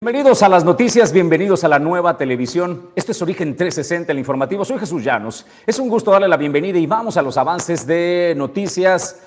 Bienvenidos a las noticias, bienvenidos a la nueva televisión. Esto es Origen 360, el informativo. Soy Jesús Llanos. Es un gusto darle la bienvenida y vamos a los avances de noticias.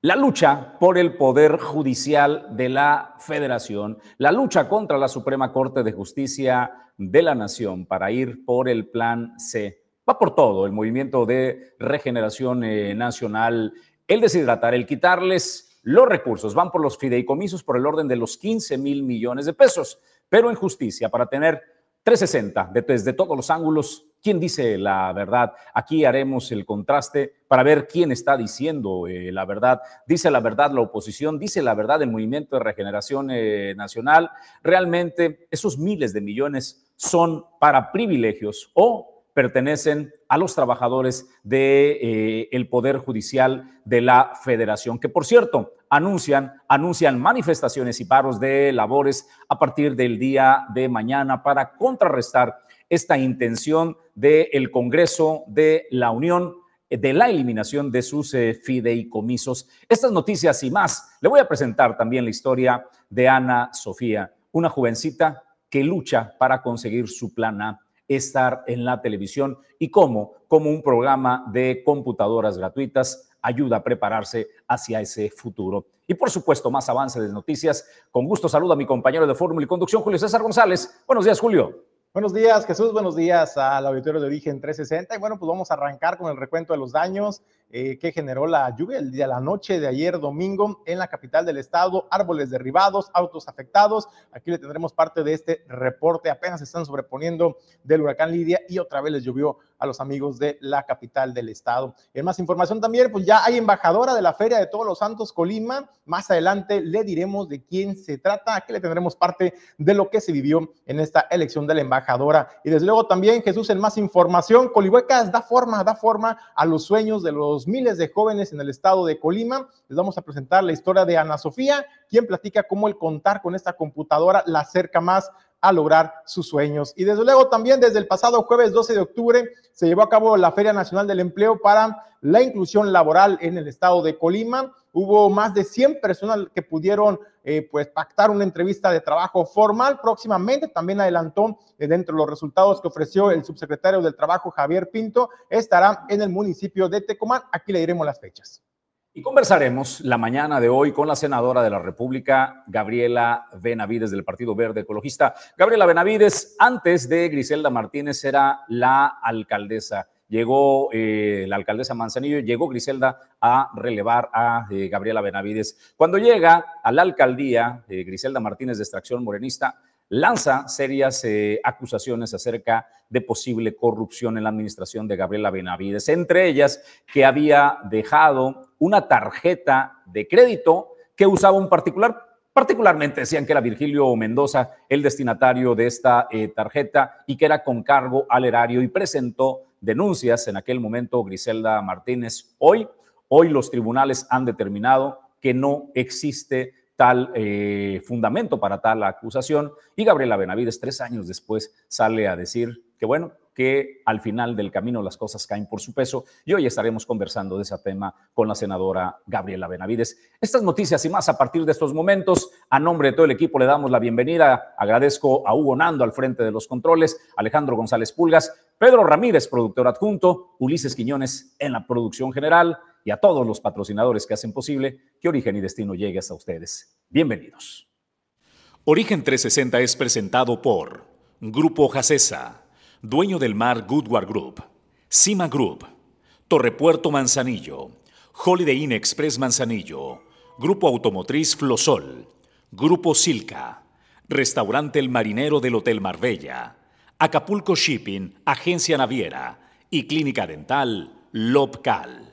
La lucha por el poder judicial de la federación, la lucha contra la Suprema Corte de Justicia de la Nación para ir por el plan C. Va por todo el movimiento de regeneración eh, nacional, el deshidratar, el quitarles los recursos van por los fideicomisos por el orden de los 15 mil millones de pesos, pero en justicia, para tener 360 desde todos los ángulos, ¿quién dice la verdad? Aquí haremos el contraste para ver quién está diciendo eh, la verdad. Dice la verdad la oposición, dice la verdad el Movimiento de Regeneración eh, Nacional. Realmente esos miles de millones son para privilegios o pertenecen a los trabajadores del de, eh, Poder Judicial de la Federación, que por cierto anuncian, anuncian manifestaciones y paros de labores a partir del día de mañana para contrarrestar esta intención del Congreso de la Unión de la eliminación de sus eh, fideicomisos. Estas noticias y más, le voy a presentar también la historia de Ana Sofía, una jovencita que lucha para conseguir su plan A estar en la televisión y cómo, como un programa de computadoras gratuitas ayuda a prepararse hacia ese futuro. Y por supuesto, más avance de noticias. Con gusto saludo a mi compañero de Fórmula y Conducción, Julio César González. Buenos días, Julio. Buenos días, Jesús. Buenos días al auditorio de Origen 360. Y bueno, pues vamos a arrancar con el recuento de los daños eh, que generó la lluvia el día, la noche de ayer domingo en la capital del estado. Árboles derribados, autos afectados. Aquí le tendremos parte de este reporte. Apenas se están sobreponiendo del huracán Lidia y otra vez les llovió a los amigos de la capital del estado. En más información también, pues ya hay embajadora de la Feria de Todos los Santos Colima. Más adelante le diremos de quién se trata. Aquí le tendremos parte de lo que se vivió en esta elección de la embajadora. Y desde luego también, Jesús, en más información, Colihuecas da forma, da forma a los sueños de los miles de jóvenes en el estado de Colima. Les vamos a presentar la historia de Ana Sofía, quien platica cómo el contar con esta computadora la acerca más a lograr sus sueños. Y desde luego también desde el pasado jueves 12 de octubre se llevó a cabo la Feria Nacional del Empleo para la inclusión laboral en el estado de Colima. Hubo más de 100 personas que pudieron eh, pues pactar una entrevista de trabajo formal. Próximamente también adelantó eh, dentro de los resultados que ofreció el subsecretario del Trabajo Javier Pinto, estará en el municipio de Tecomán. Aquí le diremos las fechas. Y conversaremos la mañana de hoy con la senadora de la República, Gabriela Benavides, del Partido Verde Ecologista. Gabriela Benavides, antes de Griselda Martínez, era la alcaldesa. Llegó eh, la alcaldesa Manzanillo, llegó Griselda a relevar a eh, Gabriela Benavides. Cuando llega a la alcaldía, eh, Griselda Martínez de extracción morenista, lanza serias eh, acusaciones acerca de posible corrupción en la administración de Gabriela Benavides, entre ellas que había dejado una tarjeta de crédito que usaba un particular, particularmente decían que era Virgilio Mendoza el destinatario de esta eh, tarjeta y que era con cargo al erario y presentó denuncias en aquel momento Griselda Martínez. Hoy, hoy los tribunales han determinado que no existe tal eh, fundamento para tal acusación y Gabriela Benavides tres años después sale a decir que bueno, que al final del camino las cosas caen por su peso y hoy estaremos conversando de ese tema con la senadora Gabriela Benavides. Estas noticias y más a partir de estos momentos, a nombre de todo el equipo le damos la bienvenida. Agradezco a Hugo Nando al frente de los controles, Alejandro González Pulgas, Pedro Ramírez, productor adjunto, Ulises Quiñones en la producción general y a todos los patrocinadores que hacen posible que Origen y Destino llegue hasta ustedes. Bienvenidos. Origen 360 es presentado por Grupo Jacesa, dueño del mar Goodward Group, Cima Group, Torrepuerto Manzanillo, Holiday Inn Express Manzanillo, Grupo Automotriz Flosol, Grupo Silca, Restaurante El Marinero del Hotel Marbella, Acapulco Shipping, Agencia Naviera y Clínica Dental Lobcal.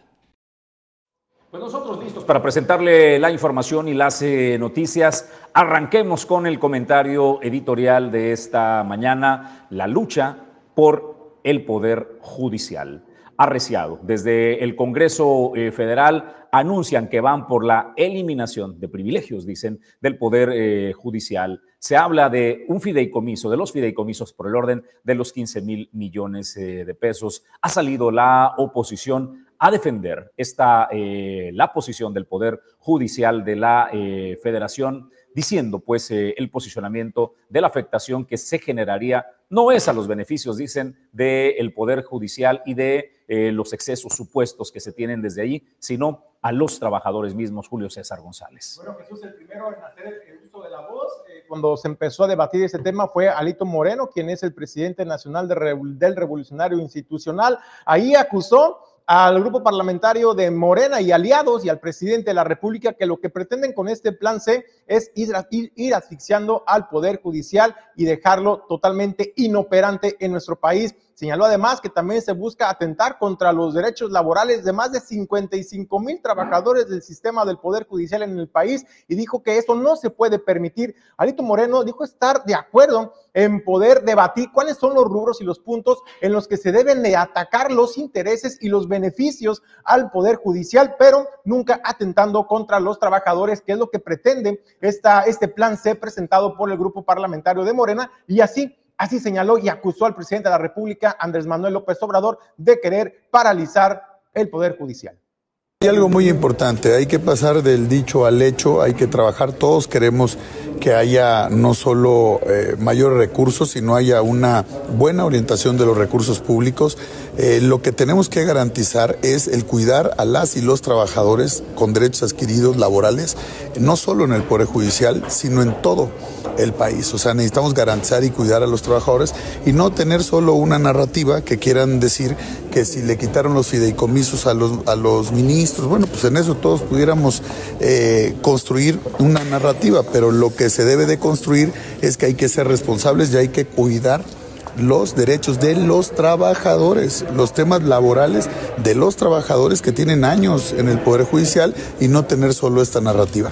Pues nosotros listos para presentarle la información y las eh, noticias. Arranquemos con el comentario editorial de esta mañana, la lucha por el poder judicial. Arreciado. Desde el Congreso eh, Federal anuncian que van por la eliminación de privilegios, dicen, del poder eh, judicial. Se habla de un fideicomiso, de los fideicomisos por el orden de los 15 mil millones de pesos. Ha salido la oposición a defender esta, eh, la posición del Poder Judicial de la eh, Federación. diciendo pues eh, el posicionamiento de la afectación que se generaría no es a los beneficios, dicen, del Poder Judicial y de los excesos supuestos que se tienen desde allí, sino a los trabajadores mismos, Julio César González. Bueno, Jesús, el primero en hacer el uso de la voz, cuando se empezó a debatir ese tema fue Alito Moreno, quien es el presidente nacional del Revolucionario Institucional. Ahí acusó al grupo parlamentario de Morena y aliados y al presidente de la República que lo que pretenden con este plan C es ir, ir, asfixiando al Poder Judicial y dejarlo totalmente inoperante en nuestro país. Señaló además que también se busca atentar contra los derechos laborales de más de 55 mil trabajadores del sistema del Poder Judicial en el país y dijo que eso no se puede permitir. Alito Moreno dijo estar de acuerdo en poder debatir cuáles son los rubros y los puntos en los que se deben de atacar los intereses y los beneficios al Poder Judicial, pero nunca atentando contra los trabajadores, que es lo que pretende esta, este plan C presentado por el grupo parlamentario de Morena y así Así señaló y acusó al presidente de la República, Andrés Manuel López Obrador, de querer paralizar el Poder Judicial. Hay algo muy importante, hay que pasar del dicho al hecho, hay que trabajar, todos queremos que haya no solo eh, mayores recursos, sino haya una buena orientación de los recursos públicos. Eh, lo que tenemos que garantizar es el cuidar a las y los trabajadores con derechos adquiridos laborales, no solo en el Poder Judicial, sino en todo el país. O sea, necesitamos garantizar y cuidar a los trabajadores y no tener solo una narrativa que quieran decir que si le quitaron los fideicomisos a los, a los ministros, bueno, pues en eso todos pudiéramos eh, construir una narrativa, pero lo que se debe de construir es que hay que ser responsables y hay que cuidar los derechos de los trabajadores, los temas laborales de los trabajadores que tienen años en el Poder Judicial y no tener solo esta narrativa.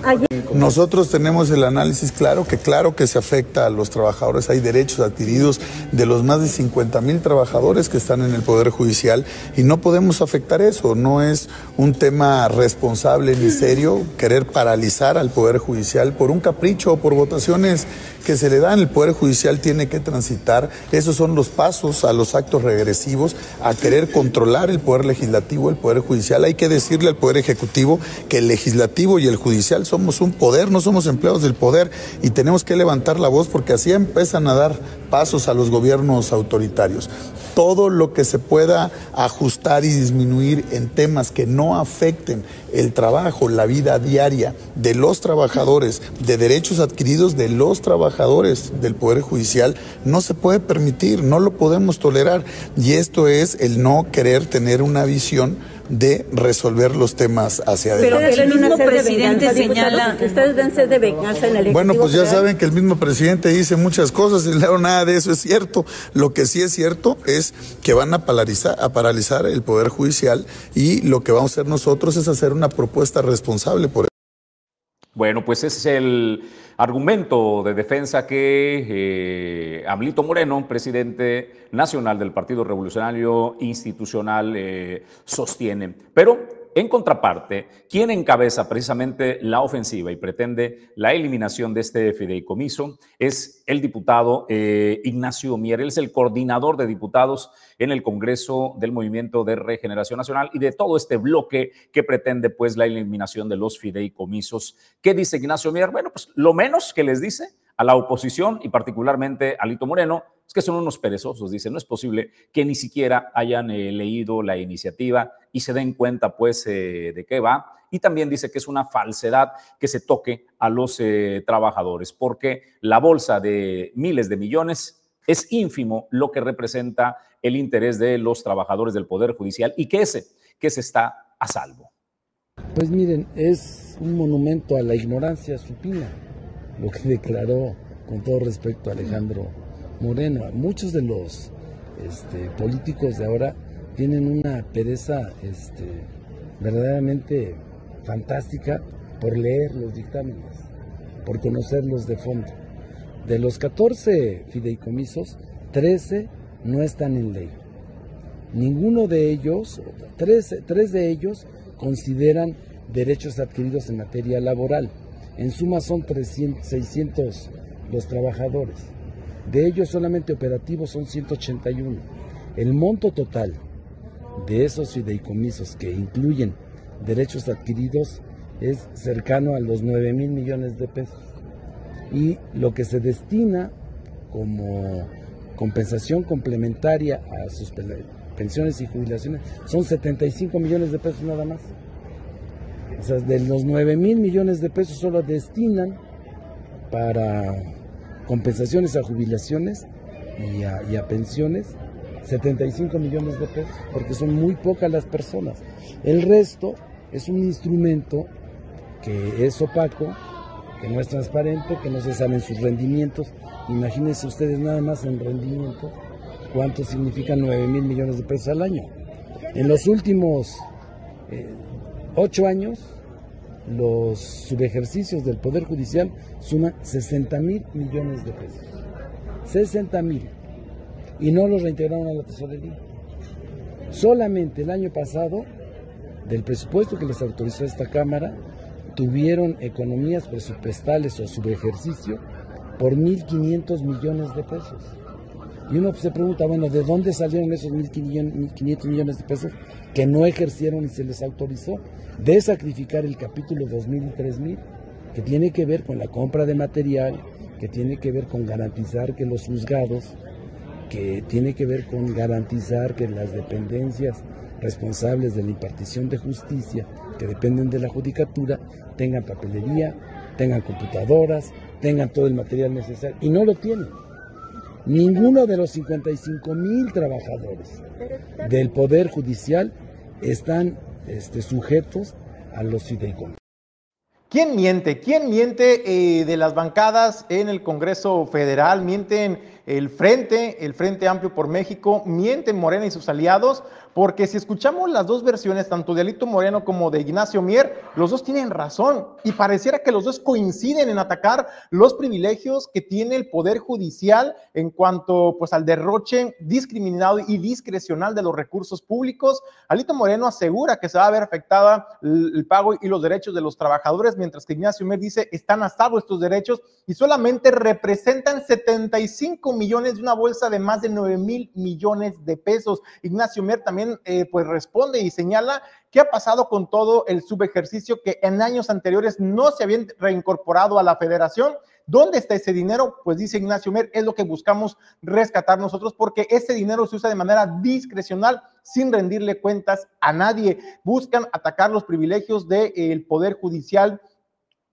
Nosotros tenemos el análisis claro que claro que se afecta a los trabajadores, hay derechos adquiridos de los más de 50 mil trabajadores que están en el Poder Judicial y no podemos afectar eso, no es un tema responsable ni serio querer paralizar al Poder Judicial por un capricho o por votaciones que se le dan, el Poder Judicial tiene que transitar, esos son los pasos a los actos regresivos, a querer controlar el Poder Legislativo, el Poder Judicial. Hay que decirle al Poder Ejecutivo que el Legislativo y el Judicial somos un poder, no somos empleados del poder y tenemos que levantar la voz porque así empiezan a dar pasos a los gobiernos autoritarios. Todo lo que se pueda ajustar y disminuir en temas que no afecten el trabajo, la vida diaria de los trabajadores, de derechos adquiridos de los trabajadores del Poder Judicial, no se puede permitir, no lo podemos tolerar. Y esto es el no querer tener una visión de resolver los temas hacia adelante. Pero el mismo presidente señala... Ustedes deben ser de venganza en el Bueno, pues ya saben que el mismo presidente dice muchas cosas y nada de eso es cierto. Lo que sí es cierto es que van a paralizar, a paralizar el Poder Judicial y lo que vamos a hacer nosotros es hacer una propuesta responsable por bueno, pues ese es el argumento de defensa que eh, Moreno, presidente nacional del Partido Revolucionario Institucional, eh, sostiene. Pero en contraparte, ¿quién encabeza precisamente la ofensiva y pretende la eliminación de este fideicomiso es el diputado eh, Ignacio Mier. Él es el coordinador de diputados en el Congreso del Movimiento de Regeneración Nacional y de todo este bloque que pretende pues la eliminación de los fideicomisos. ¿Qué dice Ignacio Mier? Bueno, pues lo menos que les dice a la oposición y particularmente a Lito Moreno es que son unos perezosos. Dice, no es posible que ni siquiera hayan eh, leído la iniciativa y se den cuenta pues eh, de qué va. Y también dice que es una falsedad que se toque a los eh, trabajadores porque la bolsa de miles de millones es ínfimo lo que representa el interés de los trabajadores del Poder Judicial y que ese, que se está a salvo. Pues miren, es un monumento a la ignorancia supina lo que declaró con todo respeto Alejandro Moreno. Muchos de los este, políticos de ahora tienen una pereza este, verdaderamente fantástica por leer los dictámenes, por conocerlos de fondo. De los 14 fideicomisos, 13 no están en ley. Ninguno de ellos, tres, tres de ellos consideran derechos adquiridos en materia laboral. En suma son 300, 600 los trabajadores. De ellos solamente operativos son 181. El monto total de esos fideicomisos que incluyen derechos adquiridos es cercano a los 9 mil millones de pesos. y lo que se destina como compensación complementaria a sus pensiones y jubilaciones son 75 millones de pesos nada más. O sea, de los 9 mil millones de pesos solo destinan para compensaciones a jubilaciones y a, pensiones 75 millones de pesos, porque son muy pocas las personas. El resto es un instrumento que es opaco, que no es transparente, que no se saben sus rendimientos. Imagínense ustedes nada más en rendimiento cuánto significa 9 mil millones de pesos al año. En los últimos eh, ocho años, los subejercicios del Poder Judicial suman 60 mil millones de pesos. 60 mil. Y no los reintegraron a la tesorería. Solamente el año pasado, del presupuesto que les autorizó esta Cámara, tuvieron economías presupuestales o subejercicio por 1.500 millones de pesos. Y uno se pregunta, bueno, ¿de dónde salieron esos 1.500 millones de pesos que no ejercieron y se les autorizó? De sacrificar el capítulo 2.000 y 3.000, que tiene que ver con la compra de material, que tiene que ver con garantizar que los juzgados, que tiene que ver con garantizar que las dependencias responsables de la impartición de justicia, que dependen de la judicatura, tengan papelería, tengan computadoras, tengan todo el material necesario, y no lo tienen. Ninguno de los 55 mil trabajadores del Poder Judicial están este, sujetos a los fideicomisos. ¿Quién miente? ¿Quién miente eh, de las bancadas en el Congreso Federal? ¿Mienten el Frente, el Frente Amplio por México? ¿Mienten Morena y sus aliados? Porque si escuchamos las dos versiones, tanto de Alito Moreno como de Ignacio Mier, los dos tienen razón y pareciera que los dos coinciden en atacar los privilegios que tiene el Poder Judicial en cuanto pues, al derroche discriminado y discrecional de los recursos públicos. Alito Moreno asegura que se va a ver afectada el pago y los derechos de los trabajadores, mientras que Ignacio Mier dice están asados estos derechos y solamente representan 75 millones de una bolsa de más de 9 mil millones de pesos. Ignacio Mier también eh, pues responde y señala qué ha pasado con todo el subejercicio que en años anteriores no se habían reincorporado a la federación. ¿Dónde está ese dinero? Pues dice Ignacio Mer, es lo que buscamos rescatar nosotros porque ese dinero se usa de manera discrecional sin rendirle cuentas a nadie. Buscan atacar los privilegios del Poder Judicial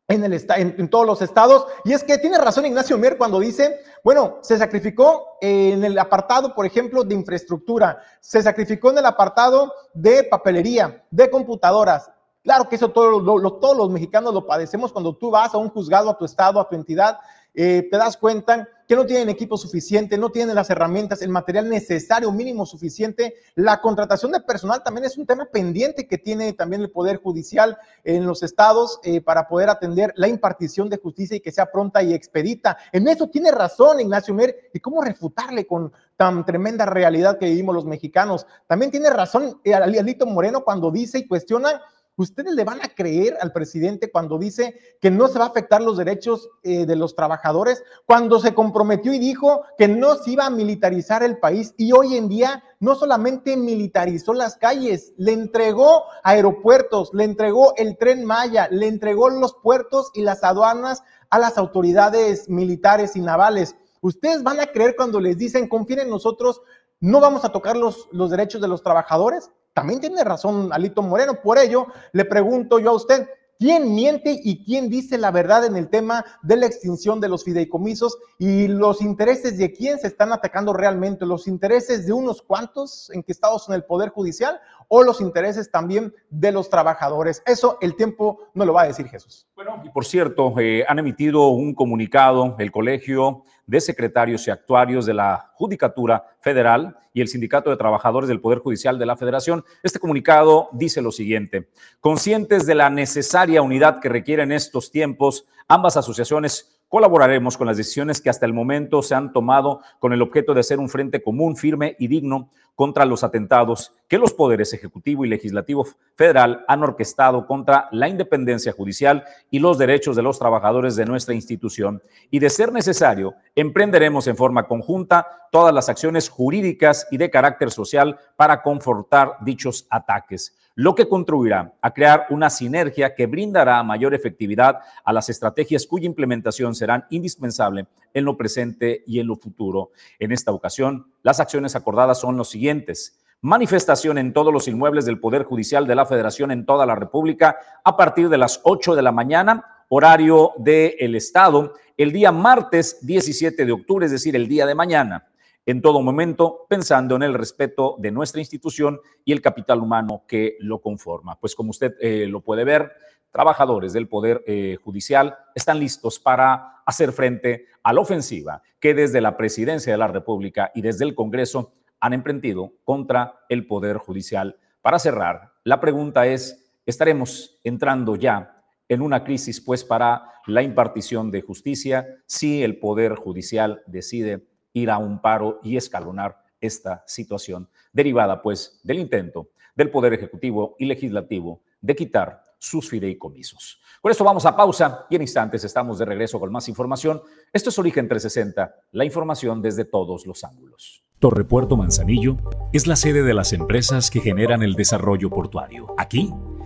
en, el, todos los estados. Y es que tiene razón Ignacio Mier cuando dice, bueno, se sacrificó en el apartado, por ejemplo, de infraestructura, se sacrificó en el apartado de papelería, de computadoras. Claro que eso todo, todos los mexicanos lo padecemos cuando tú vas a un juzgado, a tu estado, a tu entidad eh, te das cuenta que no tienen equipo suficiente, no tienen las herramientas, el material necesario, mínimo suficiente. La contratación de personal también es un tema pendiente que tiene también el Poder Judicial en los estados eh, para poder atender la impartición de justicia y que sea pronta y expedita. En eso tiene razón Ignacio Mer y cómo refutarle con tan tremenda realidad que vivimos los mexicanos. También tiene razón eh, Alito Moreno cuando dice y cuestiona ¿Ustedes le van a creer al presidente cuando dice que no se va a afectar los derechos eh, de los trabajadores? Cuando se comprometió y dijo que no se iba a militarizar el país y hoy en día no solamente militarizó las calles, le entregó aeropuertos, le entregó el tren Maya, le entregó los puertos y las aduanas a las autoridades militares y navales. ¿Ustedes van a creer cuando les dicen, confíen en nosotros, no vamos a tocar los, los derechos de los trabajadores? También tiene razón Alito Moreno. Por ello, le pregunto yo a usted, ¿quién miente y quién dice la verdad en el tema de la extinción de los fideicomisos y los intereses de quién se están atacando realmente? ¿Los intereses de unos cuantos enquistados en el Poder Judicial o los intereses también de los trabajadores? Eso el tiempo no lo va a decir Jesús. Bueno, y por cierto, eh, han emitido un comunicado el Colegio de Secretarios y Actuarios de la Judicatura Federal y el Sindicato de Trabajadores del Poder Judicial de la Federación. Este comunicado dice lo siguiente, conscientes de la necesaria unidad que requieren estos tiempos, ambas asociaciones colaboraremos con las decisiones que hasta el momento se han tomado con el objeto de hacer un frente común, firme y digno contra los atentados que los poderes ejecutivo y legislativo federal han orquestado contra la independencia judicial y los derechos de los trabajadores de nuestra institución. Y de ser necesario, emprenderemos en forma conjunta todas las acciones jurídicas y de carácter social para confortar dichos ataques lo que contribuirá a crear una sinergia que brindará mayor efectividad a las estrategias cuya implementación serán indispensable en lo presente y en lo futuro. En esta ocasión, las acciones acordadas son los siguientes. Manifestación en todos los inmuebles del Poder Judicial de la Federación en toda la República a partir de las 8 de la mañana, horario del Estado, el día martes 17 de octubre, es decir, el día de mañana en todo momento pensando en el respeto de nuestra institución y el capital humano que lo conforma. Pues como usted eh, lo puede ver, trabajadores del Poder eh, Judicial están listos para hacer frente a la ofensiva que desde la Presidencia de la República y desde el Congreso han emprendido contra el Poder Judicial. Para cerrar, la pregunta es, ¿estaremos entrando ya en una crisis pues para la impartición de justicia si el Poder Judicial decide ir a un paro y escalonar esta situación derivada pues del intento del Poder Ejecutivo y Legislativo de quitar sus fideicomisos. Con esto vamos a pausa y en instantes estamos de regreso con más información. Esto es Origen 360, la información desde todos los ángulos. Torrepuerto Manzanillo es la sede de las empresas que generan el desarrollo portuario. Aquí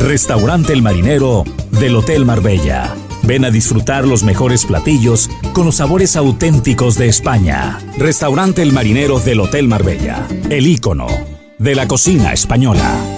Restaurante El Marinero del Hotel Marbella. Ven a disfrutar los mejores platillos con los sabores auténticos de España. Restaurante El Marinero del Hotel Marbella. El ícono de la cocina española.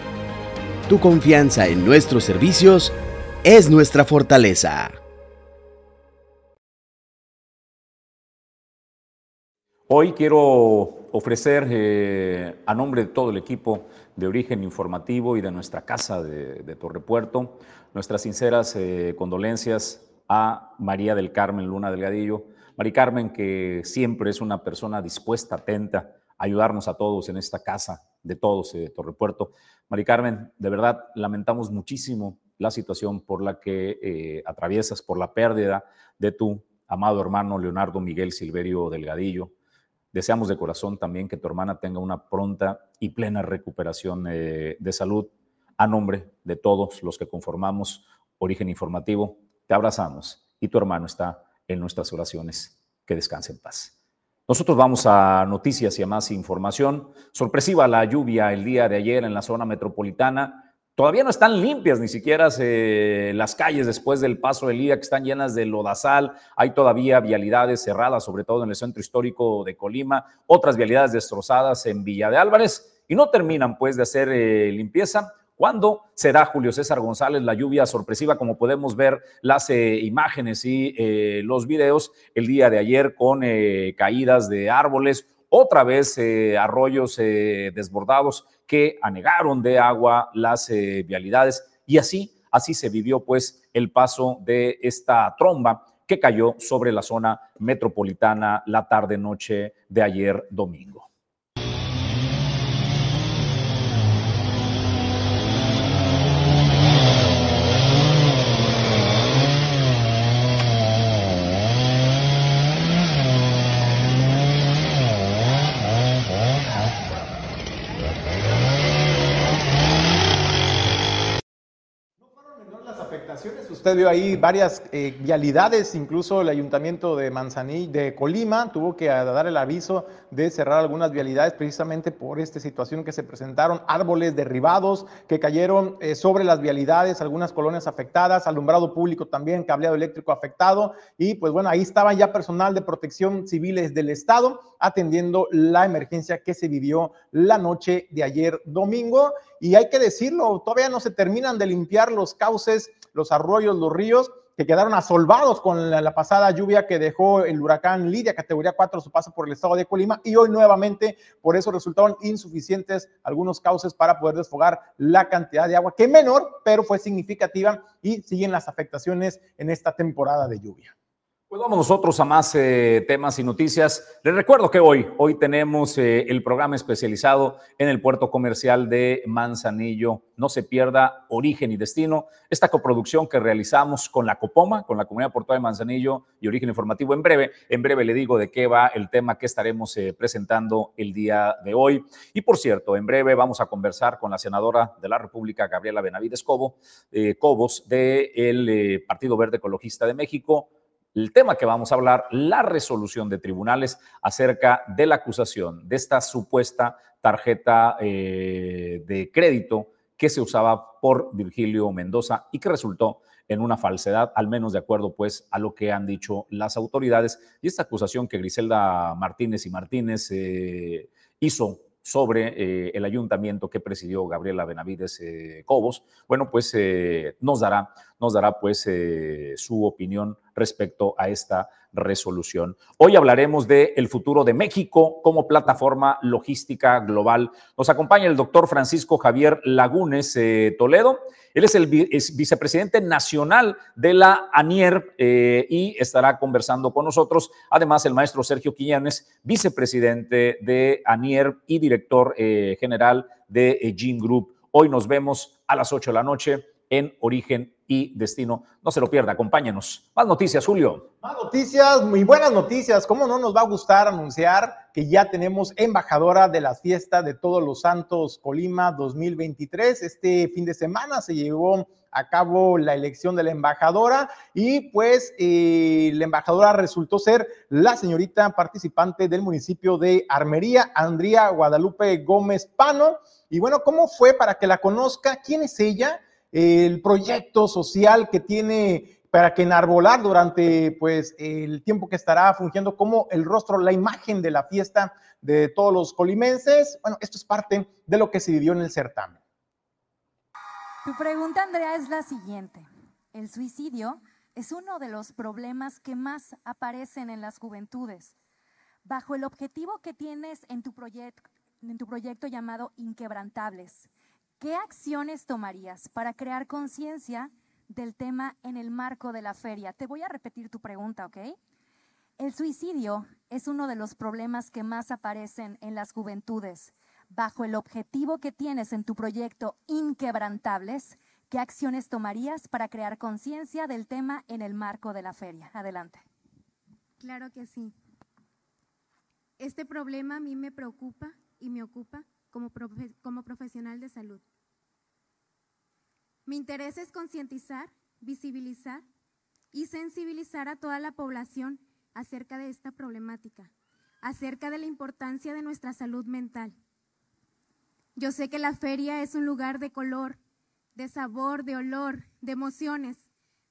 tu confianza en nuestros servicios es nuestra fortaleza. Hoy quiero ofrecer eh, a nombre de todo el equipo de Origen Informativo y de nuestra casa de, Torrepuerto nuestras sinceras eh, condolencias a María del Carmen Luna Delgadillo. María Carmen, que siempre es una persona dispuesta, atenta ayudarnos a todos en esta casa de todos de Torrepuerto. Mari Carmen, de verdad lamentamos muchísimo la situación por la que eh, atraviesas, por la pérdida de tu amado hermano Leonardo Miguel Silverio Delgadillo. Deseamos de corazón también que tu hermana tenga una pronta y plena recuperación eh, de salud a nombre de todos los que conformamos Origen Informativo. Te abrazamos y tu hermano está en nuestras oraciones. Que descanse en paz. Nosotros vamos a noticias y a más información. Sorpresiva la lluvia el día de ayer en la zona metropolitana. Todavía no están limpias ni siquiera eh, las calles después del paso del día que están llenas de lodazal. Hay todavía vialidades cerradas, sobre todo en el centro histórico de Colima, otras vialidades destrozadas en Villa de Álvarez y no terminan pues de hacer eh, limpieza. ¿Cuándo será Julio César González la lluvia sorpresiva? Como podemos ver las eh, imágenes y eh, los videos el día de ayer con eh, caídas de árboles, otra vez arroyos desbordados que anegaron de agua las vialidades y así, así se vivió pues el paso de esta tromba que cayó sobre la zona metropolitana la tarde-noche de ayer domingo. Usted vio ahí varias eh, vialidades, incluso el ayuntamiento de Manzanillo, de Colima, tuvo que dar el aviso de cerrar algunas vialidades precisamente por esta situación que se presentaron, árboles derribados que cayeron eh, sobre las vialidades, algunas colonias afectadas, alumbrado público también, cableado eléctrico afectado y pues bueno, ahí estaban ya personal de protección civiles del Estado atendiendo la emergencia que se vivió la noche de ayer domingo. Y hay que decirlo, todavía no se terminan de limpiar los cauces los arroyos, los ríos, que quedaron asolvados con la, pasada lluvia que dejó el huracán Lidia, categoría 4, su paso por el estado de Colima, y hoy nuevamente por eso resultaron insuficientes algunos cauces para poder desfogar la cantidad de agua, que menor, pero fue significativa y siguen las afectaciones en esta temporada de lluvia. Pues vamos nosotros a más eh, temas y noticias. Les recuerdo que hoy, hoy tenemos eh, el programa especializado en el puerto comercial de Manzanillo. No se pierda Origen y Destino, esta coproducción que realizamos con la Copoma, con la Comunidad Portuaria de Manzanillo y Origen Informativo. En breve, en breve le digo de qué va el tema que estaremos eh, presentando el día de hoy. Y por cierto, en breve vamos a conversar con la senadora de la República, Gabriela Benavides Cobo, Cobos, del Partido Verde Ecologista de México el tema que vamos a hablar, la resolución de tribunales acerca de la acusación de esta supuesta tarjeta eh, de crédito que se usaba por Virgilio Mendoza y que resultó en una falsedad, al menos de acuerdo pues a lo que han dicho las autoridades. Y esta acusación que Griselda Martínez y Martínez eh, hizo sobre eh, el ayuntamiento que presidió Gabriela Benavides Cobos, bueno, pues eh, nos dará, nos dará pues su opinión respecto a esta resolución. Hoy hablaremos de el futuro de México como plataforma logística global. Nos acompaña el doctor Francisco Javier Lagunes Toledo. Él es el vicepresidente nacional de la ANIER eh, y estará conversando con nosotros. Además, el maestro Sergio Quiñones, vicepresidente de ANIER y director eh, general de eh, Gene Group. Hoy nos vemos a las 8 de la noche en Origen y Destino. No se lo pierda, acompáñenos. Más noticias, Julio. Más noticias, muy buenas noticias. ¿Cómo no nos va a gustar anunciar que ya tenemos embajadora de la fiesta de Todos los Santos Colima 2023? Este fin de semana se llevó a cabo la elección de la embajadora y pues eh, la embajadora resultó ser la señorita participante del municipio de Armería, Andrea Guadalupe Gómez Pano. Y bueno, ¿cómo fue para que la conozca? ¿Quién es ella? El proyecto social que tiene para que enarbolar durante pues el tiempo que estará fungiendo como el rostro, la imagen de la fiesta de todos los colimenses. Bueno, esto es parte de lo que se vivió en el certamen. Tu pregunta, Andrea, es la siguiente. El suicidio es uno de los problemas que más aparecen en las juventudes. Bajo el objetivo que tienes en tu, en tu proyecto llamado Inquebrantables, ¿Qué acciones tomarías para crear conciencia del tema en el marco de la feria? Te voy a repetir tu pregunta, ¿ok? El suicidio es uno de los problemas que más aparecen en las juventudes. Bajo el objetivo que tienes en tu proyecto Inquebrantables, ¿qué acciones tomarías para crear conciencia del tema en el marco de la feria? Adelante. Claro que sí. Este problema a mí me preocupa y me ocupa como, como profesional de salud. Mi interés es concientizar visibilizar y sensibilizar a toda la población acerca de esta problemática, acerca de la importancia de nuestra salud mental. Yo sé que la feria es un lugar de color, de sabor, de olor, de emociones,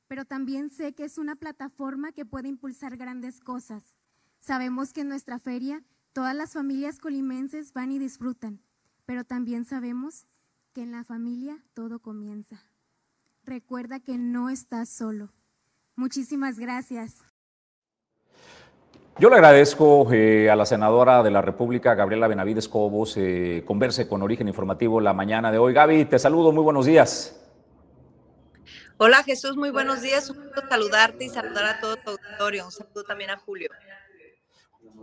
pero también sé que es una plataforma que puede impulsar grandes cosas. Sabemos que en nuestra feria todas las familias colimenses van y disfrutan, pero también sabemos que en la familia todo comienza. Recuerda que no estás solo. Muchísimas gracias. Yo le agradezco eh, a la senadora de la República, Gabriela Benavides Cobos, eh, converse con Origen Informativo la mañana de hoy. Gaby, te saludo, muy buenos días. Hola Jesús, muy buenos días. Un gusto saludarte y saludar a todo tu auditorio. Un saludo también a Julio.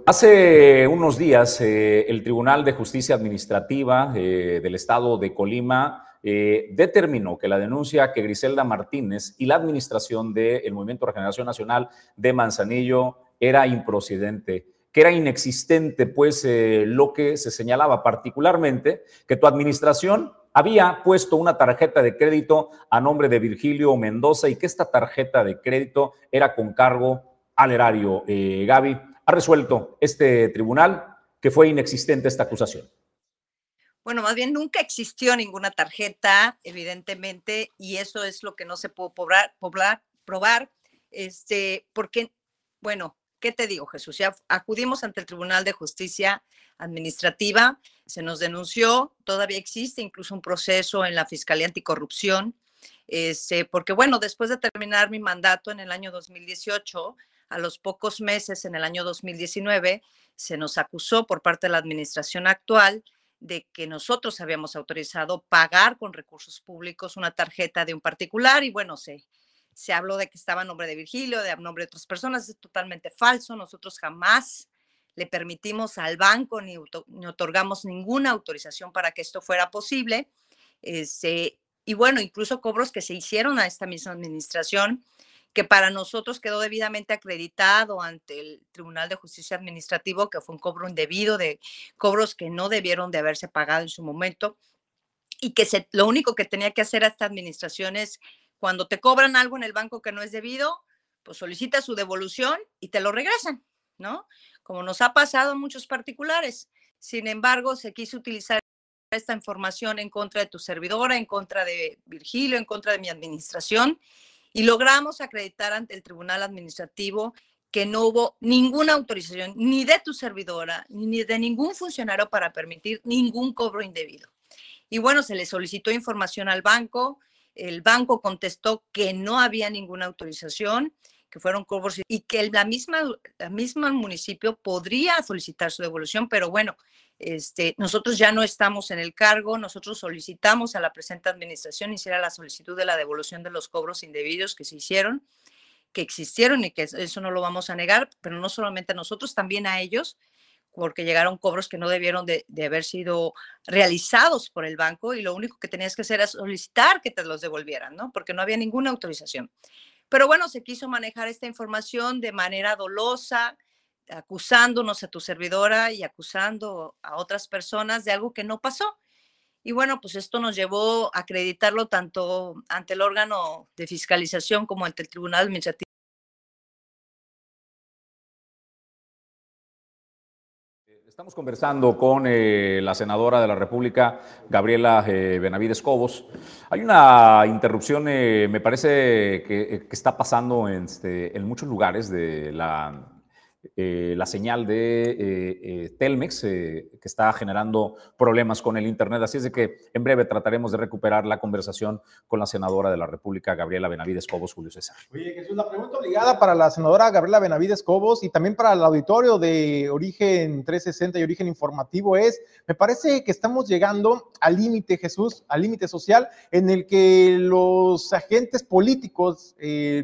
Hace unos días, eh, el Tribunal de Justicia Administrativa del Estado de Colima determinó que la denuncia que Griselda Martínez y la administración del Movimiento de Regeneración Nacional de Manzanillo era improcedente, que era inexistente, pues eh, lo que se señalaba particularmente, que tu administración había puesto una tarjeta de crédito a nombre de Virgilio Mendoza y que esta tarjeta de crédito era con cargo al erario. Eh, Gaby, ha resuelto este tribunal que fue inexistente esta acusación. Bueno, más bien nunca existió ninguna tarjeta, evidentemente, y eso es lo que no se pudo probar, probar este, porque, bueno, ¿qué te digo, Jesús? Acudimos ante el Tribunal de Justicia Administrativa, se nos denunció, todavía existe incluso un proceso en la Fiscalía Anticorrupción, este, porque bueno, después de terminar mi mandato en el año 2018, a los pocos meses, en el año 2019, se nos acusó por parte de la administración actual de que nosotros habíamos autorizado pagar con recursos públicos una tarjeta de un particular y bueno, se, se habló de que estaba a nombre de Virgilio, de a nombre de otras personas, es totalmente falso. Nosotros jamás le permitimos al banco ni, otorgamos ninguna autorización para que esto fuera posible. Este, y bueno, incluso cobros que se hicieron a esta misma administración, que para nosotros quedó debidamente acreditado ante el Tribunal de Justicia Administrativo, que fue un cobro indebido de cobros que no debieron de haberse pagado en su momento y que se, lo único que tenía que hacer esta administración es cuando te cobran algo en el banco que no es debido, pues solicita su devolución y te lo regresan, ¿no? Como nos ha pasado en muchos particulares. Sin embargo, se quiso utilizar esta información en contra de tu servidora, en contra de Virgilio, en contra de mi administración, y logramos acreditar ante el Tribunal Administrativo que no hubo ninguna autorización ni de tu servidora ni de ningún funcionario para permitir ningún cobro indebido. Y bueno, se le solicitó información al banco, el banco contestó que no había ninguna autorización, que fueron cobros y que la misma, la misma municipio podría solicitar su devolución, pero bueno, este, nosotros ya no estamos en el cargo, nosotros solicitamos a la presente administración hiciera la solicitud de la devolución de los cobros indebidos que se hicieron, que existieron y que eso no lo vamos a negar, pero no solamente a nosotros, también a ellos, porque llegaron cobros que no debieron de, haber sido realizados por el banco y lo único que tenías que hacer era solicitar que te los devolvieran, ¿no? Porque no había ninguna autorización. Pero bueno, se quiso manejar esta información de manera dolosa, acusándonos a tu servidora y acusando a otras personas de algo que no pasó. Y bueno, pues esto nos llevó a acreditarlo tanto ante el órgano de fiscalización como ante el Tribunal Administrativo Estamos conversando con eh, la senadora de la República, Gabriela eh, Benavides Cobos. Hay una interrupción, eh, me parece, que, que está pasando en, este, en muchos lugares de la eh, la señal de eh, eh, Telmex, que está generando problemas con el Internet. Así es de que en breve trataremos de recuperar la conversación con la senadora de la República, Gabriela Benavides Cobos, Julio César. Oye, Jesús, la pregunta obligada para la senadora Gabriela Benavides Cobos y también para el auditorio de Origen 360 y Origen Informativo es, me parece que estamos llegando al límite, Jesús, al límite social en el que los agentes políticos,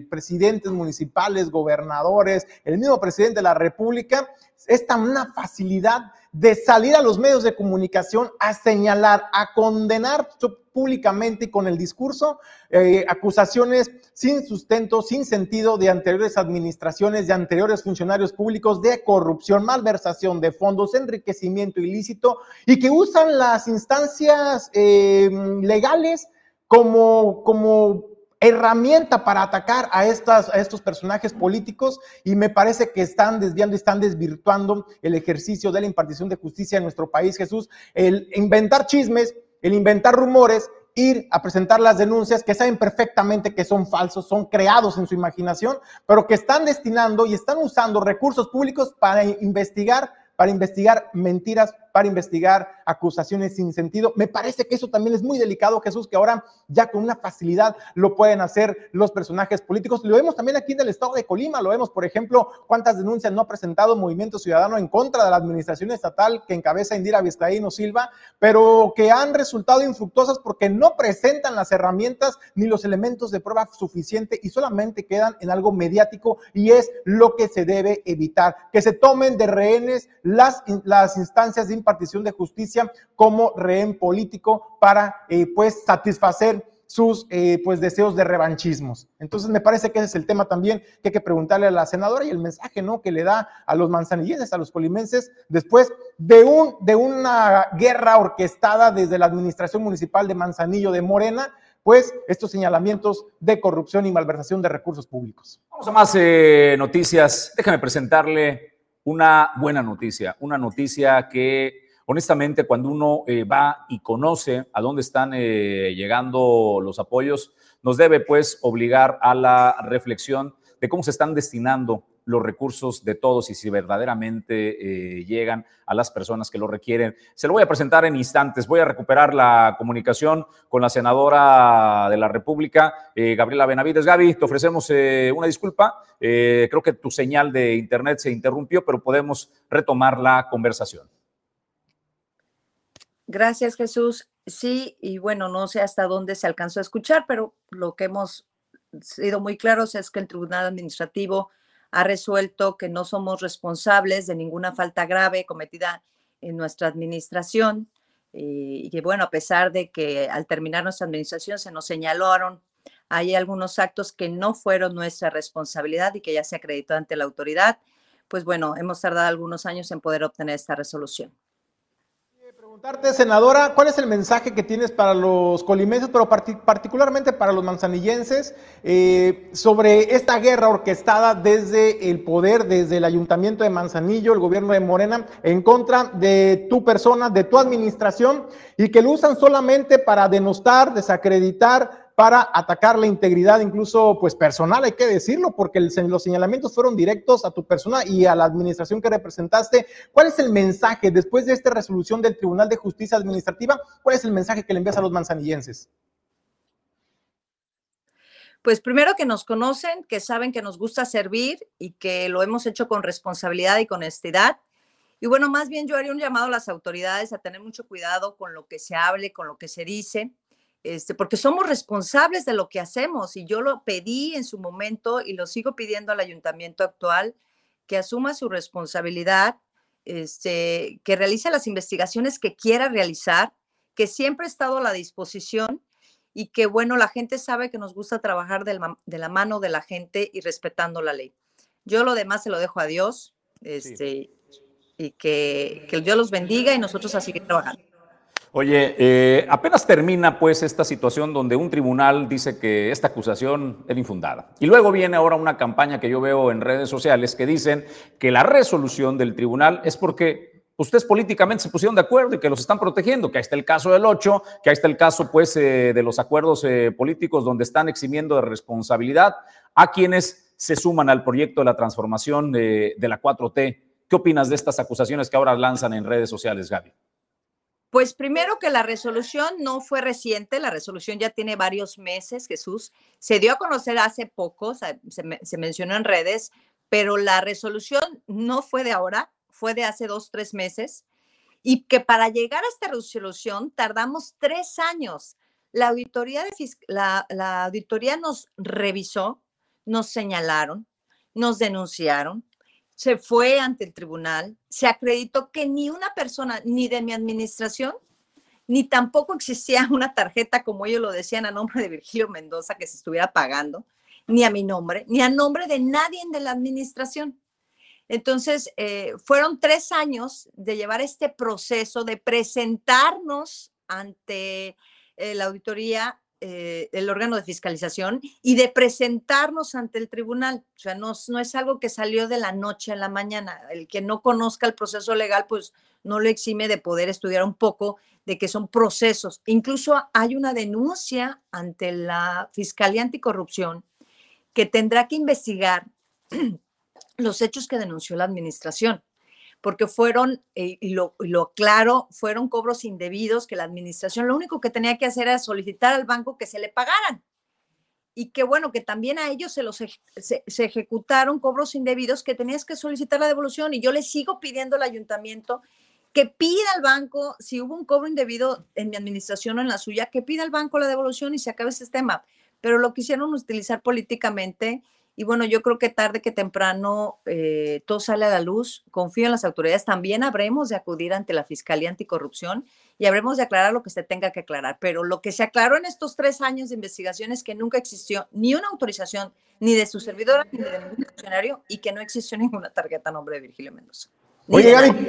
presidentes municipales, gobernadores, el mismo presidente de la República, es tan una facilidad de salir a los medios de comunicación a señalar, a condenar públicamente y con el discurso eh, acusaciones sin sustento, sin sentido de anteriores administraciones, de anteriores funcionarios públicos de corrupción, malversación de fondos, enriquecimiento ilícito y que usan las instancias eh, legales como, como herramienta para atacar a, estas, a estos personajes políticos y me parece que están desviando están desvirtuando el ejercicio de la impartición de justicia en nuestro país, Jesús. El inventar chismes, el inventar rumores, ir a presentar las denuncias que saben perfectamente que son falsos, son creados en su imaginación, pero que están destinando y están usando recursos públicos para investigar para investigar mentiras, para investigar acusaciones sin sentido. Me parece que eso también es muy delicado, Jesús, que ahora ya con una facilidad lo pueden hacer los personajes políticos. Lo vemos también aquí en el estado de Colima, lo vemos, por ejemplo, cuántas denuncias no ha presentado Movimiento Ciudadano en contra de la administración estatal que encabeza Indira Vizcaíno Silva, pero que han resultado infructuosas porque no presentan las herramientas ni los elementos de prueba suficiente y solamente quedan en algo mediático y es lo que se debe evitar, que se tomen de rehenes las, las instancias de impartición de justicia como rehén político para eh, pues satisfacer sus eh, pues deseos de revanchismos. Entonces me parece que ese es el tema también que hay que preguntarle a la senadora y el mensaje ¿no? que le da a los manzanillenses, a los colimenses, después de, un, de una guerra orquestada desde la administración municipal de Manzanillo de Morena, pues estos señalamientos de corrupción y malversación de recursos públicos. Vamos a más eh, noticias. Déjame presentarle una buena noticia, una noticia que honestamente cuando uno eh, va y conoce a dónde están eh, llegando los apoyos, nos debe pues obligar a la reflexión de cómo se están destinando los recursos de todos y si verdaderamente eh, llegan a las personas que lo requieren. Se lo voy a presentar en instantes. Voy a recuperar la comunicación con la senadora de la República, eh, Gabriela Benavides. Gaby, te ofrecemos eh, una disculpa. creo que tu señal de internet se interrumpió, pero podemos retomar la conversación. Gracias, Jesús. Sí, y bueno, no sé hasta dónde se alcanzó a escuchar, pero lo que hemos sido muy claros es que el Tribunal Administrativo ha resuelto que no somos responsables de ninguna falta grave cometida en nuestra administración eh, y que bueno, a pesar de que al terminar nuestra administración se nos señalaron hay algunos actos que no fueron nuestra responsabilidad y que ya se acreditó ante la autoridad, pues bueno, hemos tardado algunos años en poder obtener esta resolución preguntarte, senadora, ¿cuál es el mensaje que tienes para los colimenses, pero particularmente para los manzanillenses, eh, sobre esta guerra orquestada desde el poder, desde el ayuntamiento de Manzanillo, el gobierno de Morena, en contra de tu persona, de tu administración, y que lo usan solamente para denostar, desacreditar, para atacar la integridad incluso pues personal, hay que decirlo, porque los señalamientos fueron directos a tu persona y a la administración que representaste. ¿Cuál es el mensaje después de esta resolución del Tribunal de Justicia Administrativa? ¿Cuál es el mensaje que le envías a los manzanillenses? Pues primero que nos conocen, que saben que nos gusta servir y que lo hemos hecho con responsabilidad y con honestidad. Y bueno, más bien yo haría un llamado a las autoridades a tener mucho cuidado con lo que se hable, con lo que se dice este, porque somos responsables de lo que hacemos y yo lo pedí en su momento y lo sigo pidiendo al ayuntamiento actual que asuma su responsabilidad, este, que realice las investigaciones que quiera realizar, que siempre he estado a la disposición y que, bueno, la gente sabe que nos gusta trabajar de la, mano de la gente y respetando la ley. Yo lo demás se lo dejo a Dios este, y que, que Dios los bendiga y nosotros a seguir trabajando. Oye, eh, apenas termina pues esta situación donde un tribunal dice que esta acusación era infundada. Y luego viene ahora una campaña que yo veo en redes sociales que dicen que la resolución del tribunal es porque ustedes políticamente se pusieron de acuerdo y que los están protegiendo, que ahí está el caso del 8, que ahí está el caso pues eh, de los acuerdos eh, políticos donde están eximiendo de responsabilidad a quienes se suman al proyecto de la transformación de, de la 4T. ¿Qué opinas de estas acusaciones que ahora lanzan en redes sociales, Gaby? Pues primero que la resolución no fue reciente, la resolución ya tiene varios meses, Jesús. Se dio a conocer hace poco, se, mencionó en redes, pero la resolución no fue de ahora, fue de hace dos, tres meses. Y que para llegar a esta resolución tardamos tres años. La auditoría, de, la, auditoría nos revisó, nos señalaron, nos denunciaron, se fue ante el tribunal, se acreditó que ni una persona, ni de mi administración, ni tampoco existía una tarjeta, como ellos lo decían, a nombre de Virgilio Mendoza que se estuviera pagando, ni a mi nombre, ni a nombre de nadie de la administración. Entonces, eh, fueron tres años de llevar este proceso, de presentarnos ante eh, la auditoría eh, el órgano de fiscalización y de presentarnos ante el tribunal. O sea, no, es algo que salió de la noche a la mañana. El que no conozca el proceso legal, pues no lo exime de poder estudiar un poco de que son procesos. Incluso hay una denuncia ante la Fiscalía Anticorrupción que tendrá que investigar los hechos que denunció la administración porque fueron, eh, y, lo, claro, fueron cobros indebidos que la administración lo único que tenía que hacer era solicitar al banco que se le pagaran. Y que bueno, que también a ellos se los se, ejecutaron cobros indebidos que tenías que solicitar la devolución. Y yo le sigo pidiendo al ayuntamiento que pida al banco, si hubo un cobro indebido en mi administración o en la suya, que pida al banco la devolución y se acabe ese tema. Pero lo quisieron utilizar políticamente y bueno, yo creo que tarde que temprano eh, todo sale a la luz. Confío en las autoridades. También habremos de acudir ante la Fiscalía Anticorrupción y habremos de aclarar lo que se tenga que aclarar. Pero lo que se aclaró en estos tres años de investigación es que nunca existió ni una autorización ni de su servidora ni de ningún funcionario y que no existió ninguna tarjeta a nombre de Virgilio Mendoza. Oye, Gaby,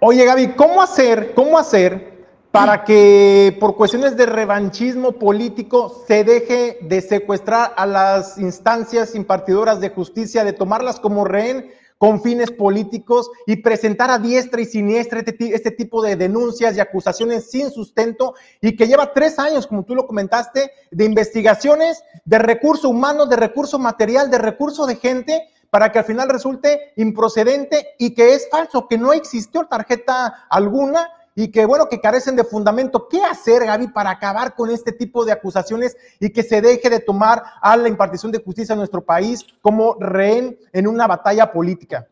oye, Gaby, ¿cómo hacer, cómo hacer para que por cuestiones de revanchismo político se deje de secuestrar a las instancias impartidoras de justicia, de tomarlas como rehén con fines políticos y presentar a diestra y siniestra este, este, tipo de denuncias y acusaciones sin sustento y que lleva tres años, como tú lo comentaste, de investigaciones, de recurso humano, de recurso material, de recurso de gente, para que al final resulte improcedente y que es falso, que no existió tarjeta alguna y que bueno, que carecen de fundamento. ¿Qué hacer, Gaby, para acabar con este tipo de acusaciones y que se deje de tomar a la impartición de justicia en nuestro país como rehén en una batalla política?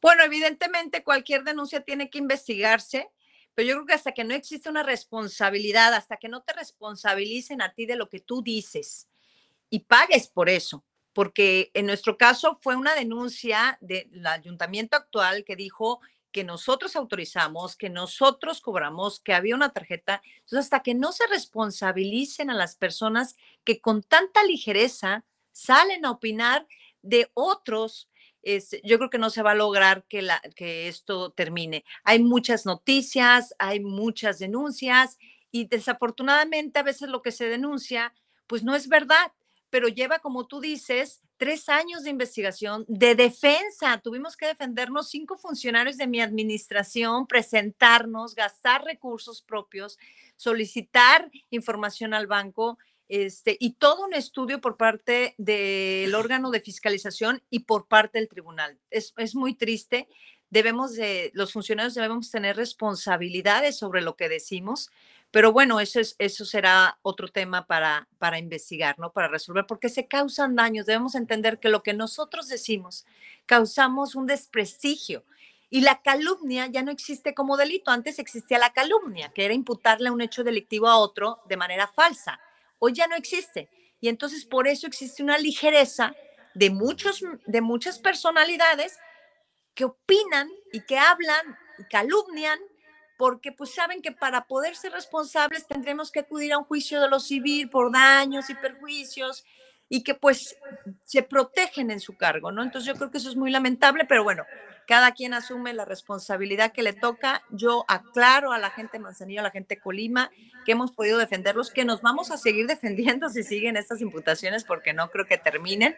Bueno, evidentemente cualquier denuncia tiene que investigarse, pero yo creo que hasta que no existe una responsabilidad, hasta que no te responsabilicen a ti de lo que tú dices y pagues por eso, porque en nuestro caso fue una denuncia del ayuntamiento actual que dijo que nosotros autorizamos, que nosotros cobramos, que había una tarjeta. Entonces, hasta que no se responsabilicen a las personas que con tanta ligereza salen a opinar de otros, yo creo que no se va a lograr que, la, que esto termine. Hay muchas noticias, hay muchas denuncias y desafortunadamente a veces lo que se denuncia, pues no es verdad pero lleva, como tú dices, tres años de investigación, de defensa. Tuvimos que defendernos cinco funcionarios de mi administración, presentarnos, gastar recursos propios, solicitar información al banco. Este, y todo un estudio por parte del órgano de fiscalización y por parte del tribunal. Es, es muy triste. Debemos de, los funcionarios debemos tener responsabilidades sobre lo que decimos pero bueno, eso, es, eso será otro tema para, para investigar, ¿no? Para resolver, porque se causan daños. Debemos entender que lo que nosotros decimos causamos un desprestigio. Y la calumnia ya no existe como delito. Antes existía la calumnia, que era imputarle un hecho delictivo a otro de manera falsa. Hoy ya no existe. Y entonces por eso existe una ligereza de, muchos, de muchas personalidades que opinan y que hablan y calumnian porque pues saben que para poder ser responsables tendremos que acudir a un juicio de lo civil por daños y perjuicios y que pues se protegen en su cargo, ¿no? Entonces yo creo que eso es muy lamentable, pero bueno, cada quien asume la responsabilidad que le toca. Yo aclaro a la gente de Manzanillo, a la gente de Colima, que hemos podido defenderlos, que nos vamos a seguir defendiendo si siguen estas imputaciones, porque no creo que terminen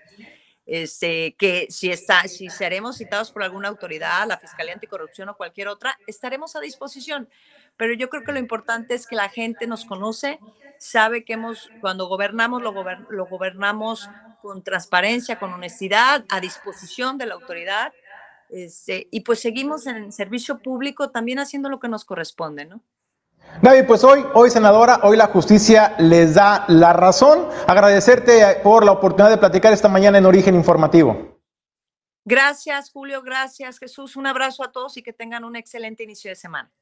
este, que si, está, si seremos citados por alguna autoridad, la Fiscalía Anticorrupción o cualquier otra, estaremos a disposición. Pero yo creo que lo importante es que la gente nos conoce, sabe que hemos, cuando gobernamos, lo, lo gobernamos con transparencia, con honestidad, a disposición de la autoridad. Este, y pues seguimos en servicio público también haciendo lo que nos corresponde, ¿no? Gaby, pues hoy, hoy senadora, hoy la justicia les da la razón. Agradecerte por la oportunidad de platicar esta mañana en Origen Informativo. Gracias, Julio, gracias, Jesús. Un abrazo a todos y que tengan un excelente inicio de semana.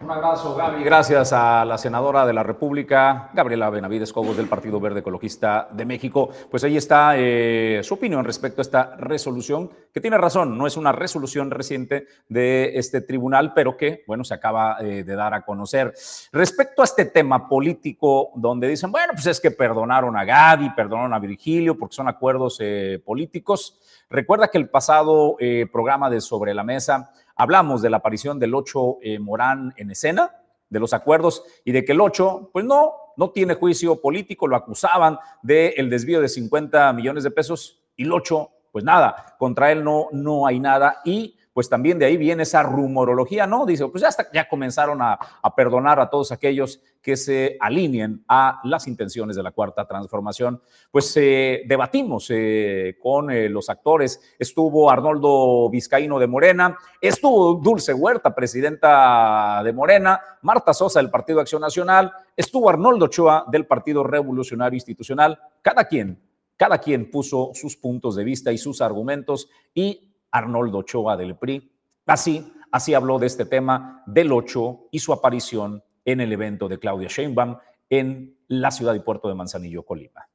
Un abrazo, Gaby. Gracias a la senadora de la República, Gabriela Benavides Cobos, del Partido Verde Ecologista de México. Pues ahí está eh, su opinión respecto a esta resolución, que tiene razón, no es una resolución reciente de este tribunal, pero que, bueno, se acaba eh, de dar a conocer. Respecto a este tema político, donde dicen, bueno, pues es que perdonaron a Gaby, perdonaron a Virgilio, porque son acuerdos eh, políticos. Recuerda que el pasado programa de Sobre la Mesa, Hablamos de la aparición del 8 eh, Morán en escena, de los acuerdos y de que el 8, pues no, no tiene juicio político, lo acusaban del el desvío de 50 millones de pesos y el 8, pues nada, contra él no, no hay nada y pues también de ahí viene esa rumorología, ¿no? Dice, pues ya, ya comenzaron a, perdonar a todos aquellos que se alineen a las intenciones de la cuarta transformación. Pues eh, debatimos eh, con eh, los actores, estuvo Arnoldo Vizcaíno de Morena, estuvo Dulce Huerta, presidenta de Morena, Marta Sosa del Partido Acción Nacional, estuvo Arnoldo Ochoa del Partido Revolucionario Institucional, cada quien cada quien puso sus puntos de vista y sus argumentos y Arnoldo Ochoa del PRI. Así, así habló de este tema del 8 y su aparición en el evento de Claudia Sheinbaum en la ciudad y puerto de Manzanillo, Colima.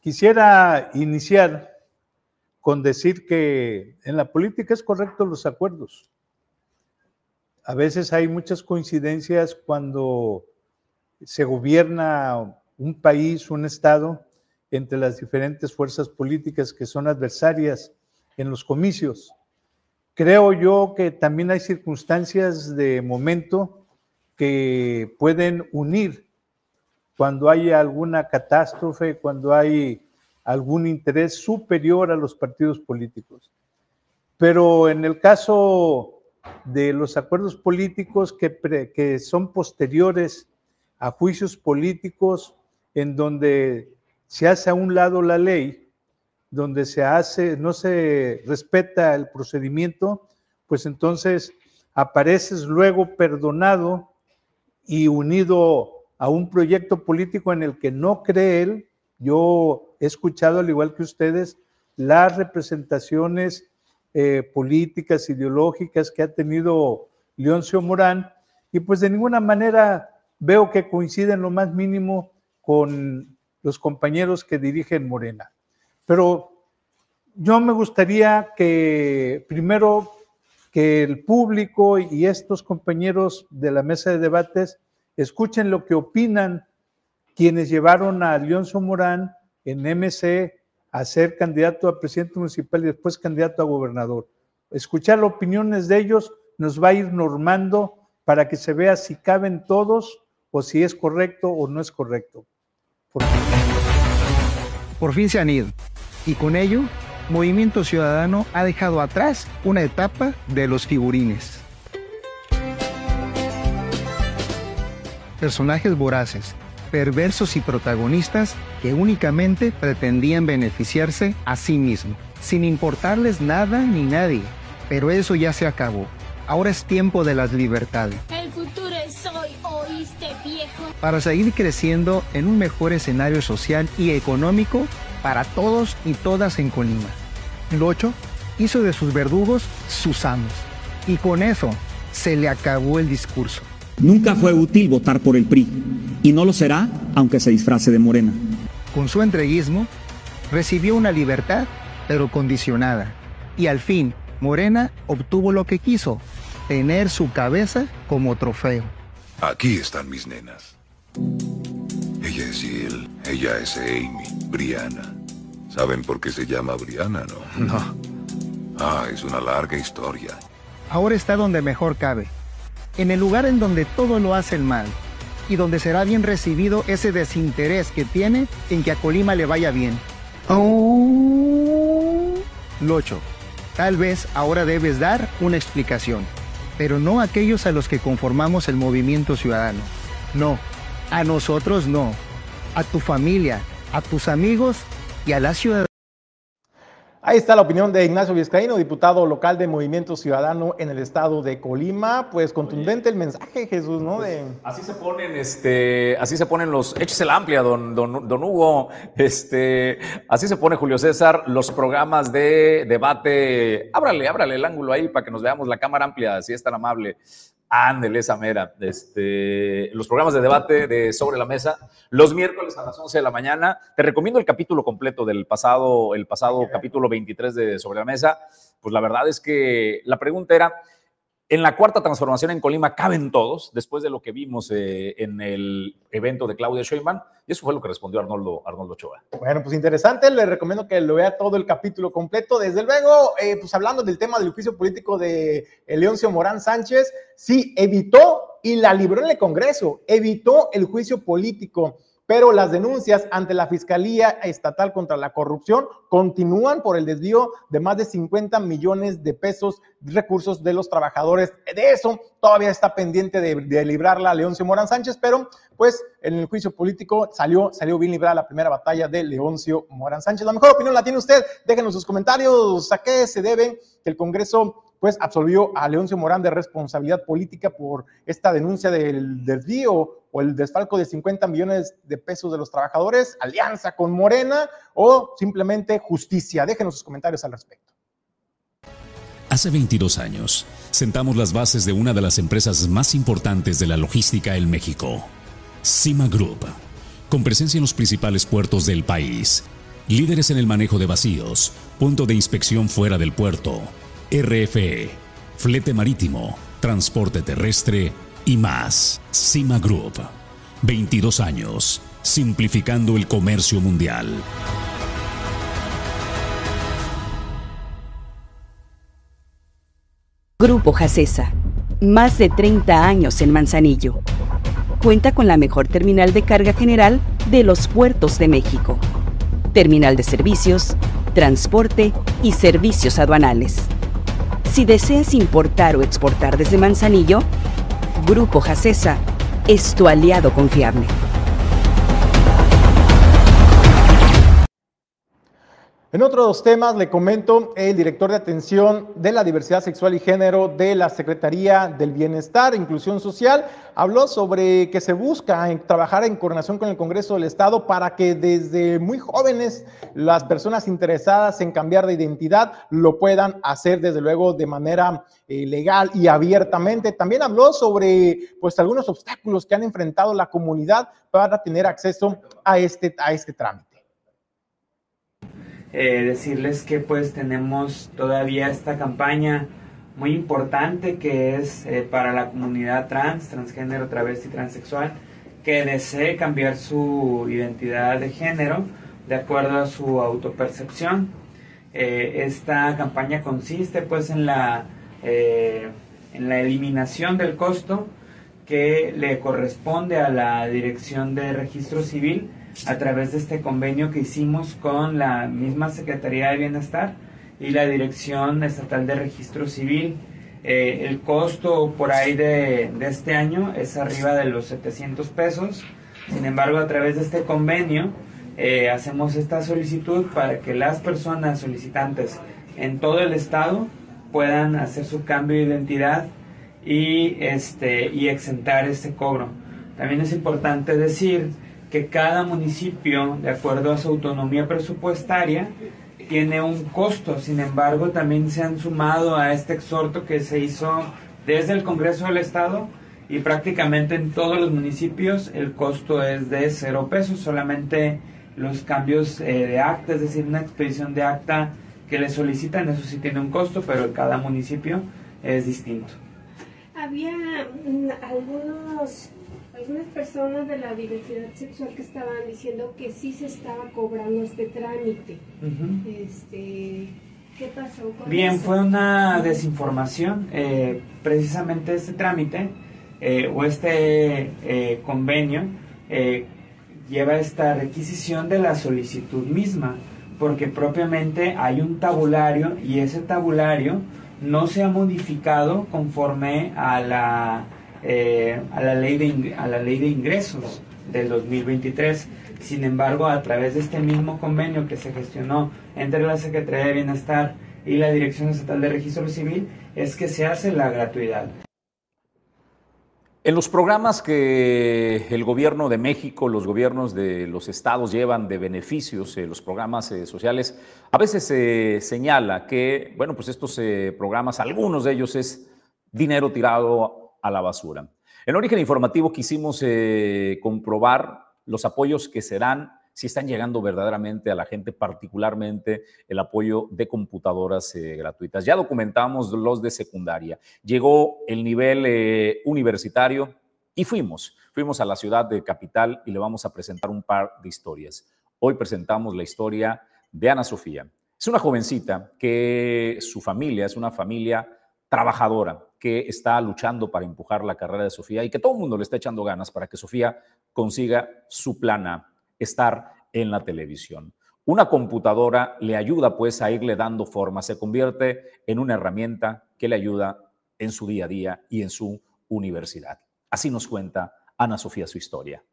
Quisiera iniciar con decir que en la política es correcto los acuerdos. A veces hay muchas coincidencias cuando se gobierna un país, un estado, entre las diferentes fuerzas políticas que son adversarias en los comicios. Creo yo que también hay circunstancias de momento que pueden unir cuando hay alguna catástrofe, cuando hay algún interés superior a los partidos políticos. Pero en el caso de los acuerdos políticos que, que son posteriores a juicios políticos en donde se hace a un lado la ley, donde se hace, no se respeta el procedimiento, pues entonces apareces luego perdonado y unido a un proyecto político en el que no cree él. Yo he escuchado, al igual que ustedes, las representaciones eh, políticas, ideológicas que ha tenido Leoncio Morán, y pues de ninguna manera veo que coinciden lo más mínimo con los compañeros que dirigen Morena. Pero yo me gustaría que primero que el público y estos compañeros de la mesa de debates escuchen lo que opinan quienes llevaron a Leonzo Morán en MC a ser candidato a presidente municipal y después candidato a gobernador. Escuchar opiniones de ellos nos va a ir normando para que se vea si caben todos o si es correcto o no es correcto. Por fin se han ido. Y con ello, Movimiento Ciudadano ha dejado atrás una etapa de los figurines. Personajes voraces, perversos y protagonistas que únicamente pretendían beneficiarse a sí mismos, sin importarles nada ni nadie. Pero eso ya se acabó. Ahora es tiempo de las libertades. Para seguir creciendo en un mejor escenario social y económico para todos y todas en Colima. Locho hizo de sus verdugos sus amos. Y con eso se le acabó el discurso. Nunca fue útil votar por el PRI. Y no lo será aunque se disfrace de morena. Con su entreguismo, recibió una libertad, pero condicionada. Y al fin, Morena obtuvo lo que quiso, tener su cabeza como trofeo. Aquí están mis nenas. Ella es Jill, ella es Amy, Brianna. ¿Saben por qué se llama Brianna, no? No. Ah, es una larga historia. Ahora está donde mejor cabe. En el lugar en donde todo lo hace el mal. Y donde será bien recibido ese desinterés que tiene en que a Colima le vaya bien. Oh. Locho, tal vez ahora debes dar una explicación pero no a aquellos a los que conformamos el movimiento ciudadano. No, a nosotros no, a tu familia, a tus amigos y a la ciudad. Ahí está la opinión de Ignacio Vizcaíno, diputado local de Movimiento Ciudadano en el estado de Colima. Pues contundente el mensaje, Jesús, ¿no? Pues, así se ponen, este, así se ponen los, échese la amplia, don, don, don, Hugo, este, así se pone Julio César, los programas de debate. Ábrale, ábrale el ángulo ahí para que nos veamos la cámara amplia, si es tan amable. Ándele, esa mera. Este, los programas de debate de Sobre la Mesa, los miércoles a las 11 de la mañana. Te recomiendo el capítulo completo del pasado, el pasado capítulo 23 de Sobre la Mesa. Pues la verdad es que la pregunta era, En la cuarta transformación en Colima caben todos, después de lo que vimos eh, en el evento de Claudia Sheinbaum, y eso fue lo que respondió Arnoldo, Arnoldo Ochoa. Bueno, pues interesante, le recomiendo que lo vea todo el capítulo completo. Desde luego, eh, pues hablando del tema del juicio político de Leoncio Morán Sánchez, sí, evitó y la libró en el Congreso, evitó el juicio político pero las denuncias ante la Fiscalía Estatal contra la Corrupción continúan por el desvío de más de 50 millones de pesos recursos de los trabajadores. De eso todavía está pendiente de, de librarla Leoncio Morán Sánchez, pero pues en el juicio político salió, salió bien librada la primera batalla de Leoncio Morán Sánchez. La mejor opinión la tiene usted. Déjenos sus comentarios a qué se debe que el Congreso pues absolvió a Leoncio Morán de responsabilidad política por esta denuncia del desvío o el desfalco de 50 millones de pesos de los trabajadores, alianza con Morena o simplemente justicia. Déjenos sus comentarios al respecto. Hace 22 años, sentamos las bases de una de las empresas más importantes de la logística en México, Cima Group, con presencia en los principales puertos del país, líderes en el manejo de vacíos, punto de inspección fuera del puerto, RFE, flete marítimo, transporte terrestre y más. Cima Group, 22 años, simplificando el comercio mundial. Grupo Jacesa, más de 30 años en Manzanillo. Cuenta con la mejor terminal de carga general de los puertos de México. Terminal de servicios, transporte y servicios aduanales si deseas importar o exportar desde Manzanillo, Grupo Jacesa es tu aliado confiable. En otros temas, le comento, el director de atención de la diversidad sexual y género de la Secretaría del Bienestar e Inclusión Social habló sobre que se busca trabajar en coordinación con el Congreso del Estado para que desde muy jóvenes las personas interesadas en cambiar de identidad lo puedan hacer desde luego de manera eh, legal y abiertamente. También habló sobre pues algunos obstáculos que han enfrentado la comunidad para tener acceso a este, a este trámite. Eh, decirles que pues tenemos todavía esta campaña muy importante que es eh, para la comunidad trans, transgénero, travesti, transexual, que desee cambiar su identidad de género de acuerdo a su autopercepción. Eh, esta campaña consiste pues en la, en la eliminación del costo que le corresponde a la Dirección de Registro Civil a través de este convenio que hicimos con la misma Secretaría de Bienestar y la Dirección Estatal de Registro Civil. Eh, el costo por ahí de, este año es arriba de los 700 pesos. Sin embargo, a través de este convenio eh, hacemos esta solicitud para que las personas solicitantes en todo el estado puedan hacer su cambio de identidad y, este, y exentar este cobro. También es importante decir que cada municipio, de acuerdo a su autonomía presupuestaria, tiene un costo. Sin embargo, también se han sumado a este exhorto que se hizo desde el Congreso del Estado y prácticamente en todos los municipios el costo es de cero pesos, solamente los cambios eh, de acta, es decir, una expedición de acta que le solicitan, eso sí tiene un costo, pero cada municipio es distinto. Había mm, algunos algunas personas de la diversidad sexual que estaban diciendo que sí se estaba cobrando este trámite. este, ¿Qué pasó con Bien, fue una desinformación. Eh, precisamente este trámite eh, o este eh, convenio lleva esta requisición de la solicitud misma, porque propiamente hay un tabulario y ese tabulario no se ha modificado conforme a la eh, a, la ley de, a la ley de ingresos del 2023. Sin embargo, a través de este mismo convenio que se gestionó entre la Secretaría de Bienestar y la Dirección Estatal de Registro Civil, es que se hace la gratuidad. En los programas que el gobierno de México, los gobiernos de los estados llevan de beneficios, eh, los programas eh, sociales, a veces se señala que, bueno, pues estos programas, algunos de ellos es dinero tirado a la basura. En origen informativo quisimos eh, comprobar los apoyos que serán si están llegando verdaderamente a la gente, particularmente el apoyo de computadoras eh, gratuitas. Ya documentamos los de secundaria. Llegó el nivel eh, universitario y fuimos, fuimos a la ciudad de Capital y le vamos a presentar un par de historias. Hoy presentamos la historia de Ana Sofía. Es una jovencita que su familia es una familia trabajadora que está luchando para empujar la carrera de Sofía y que todo el mundo le está echando ganas para que Sofía consiga su plana, estar en la televisión. Una computadora le ayuda pues a irle dando forma, se convierte en una herramienta que le ayuda en su día a día y en su universidad. Así nos cuenta Ana Sofía su historia.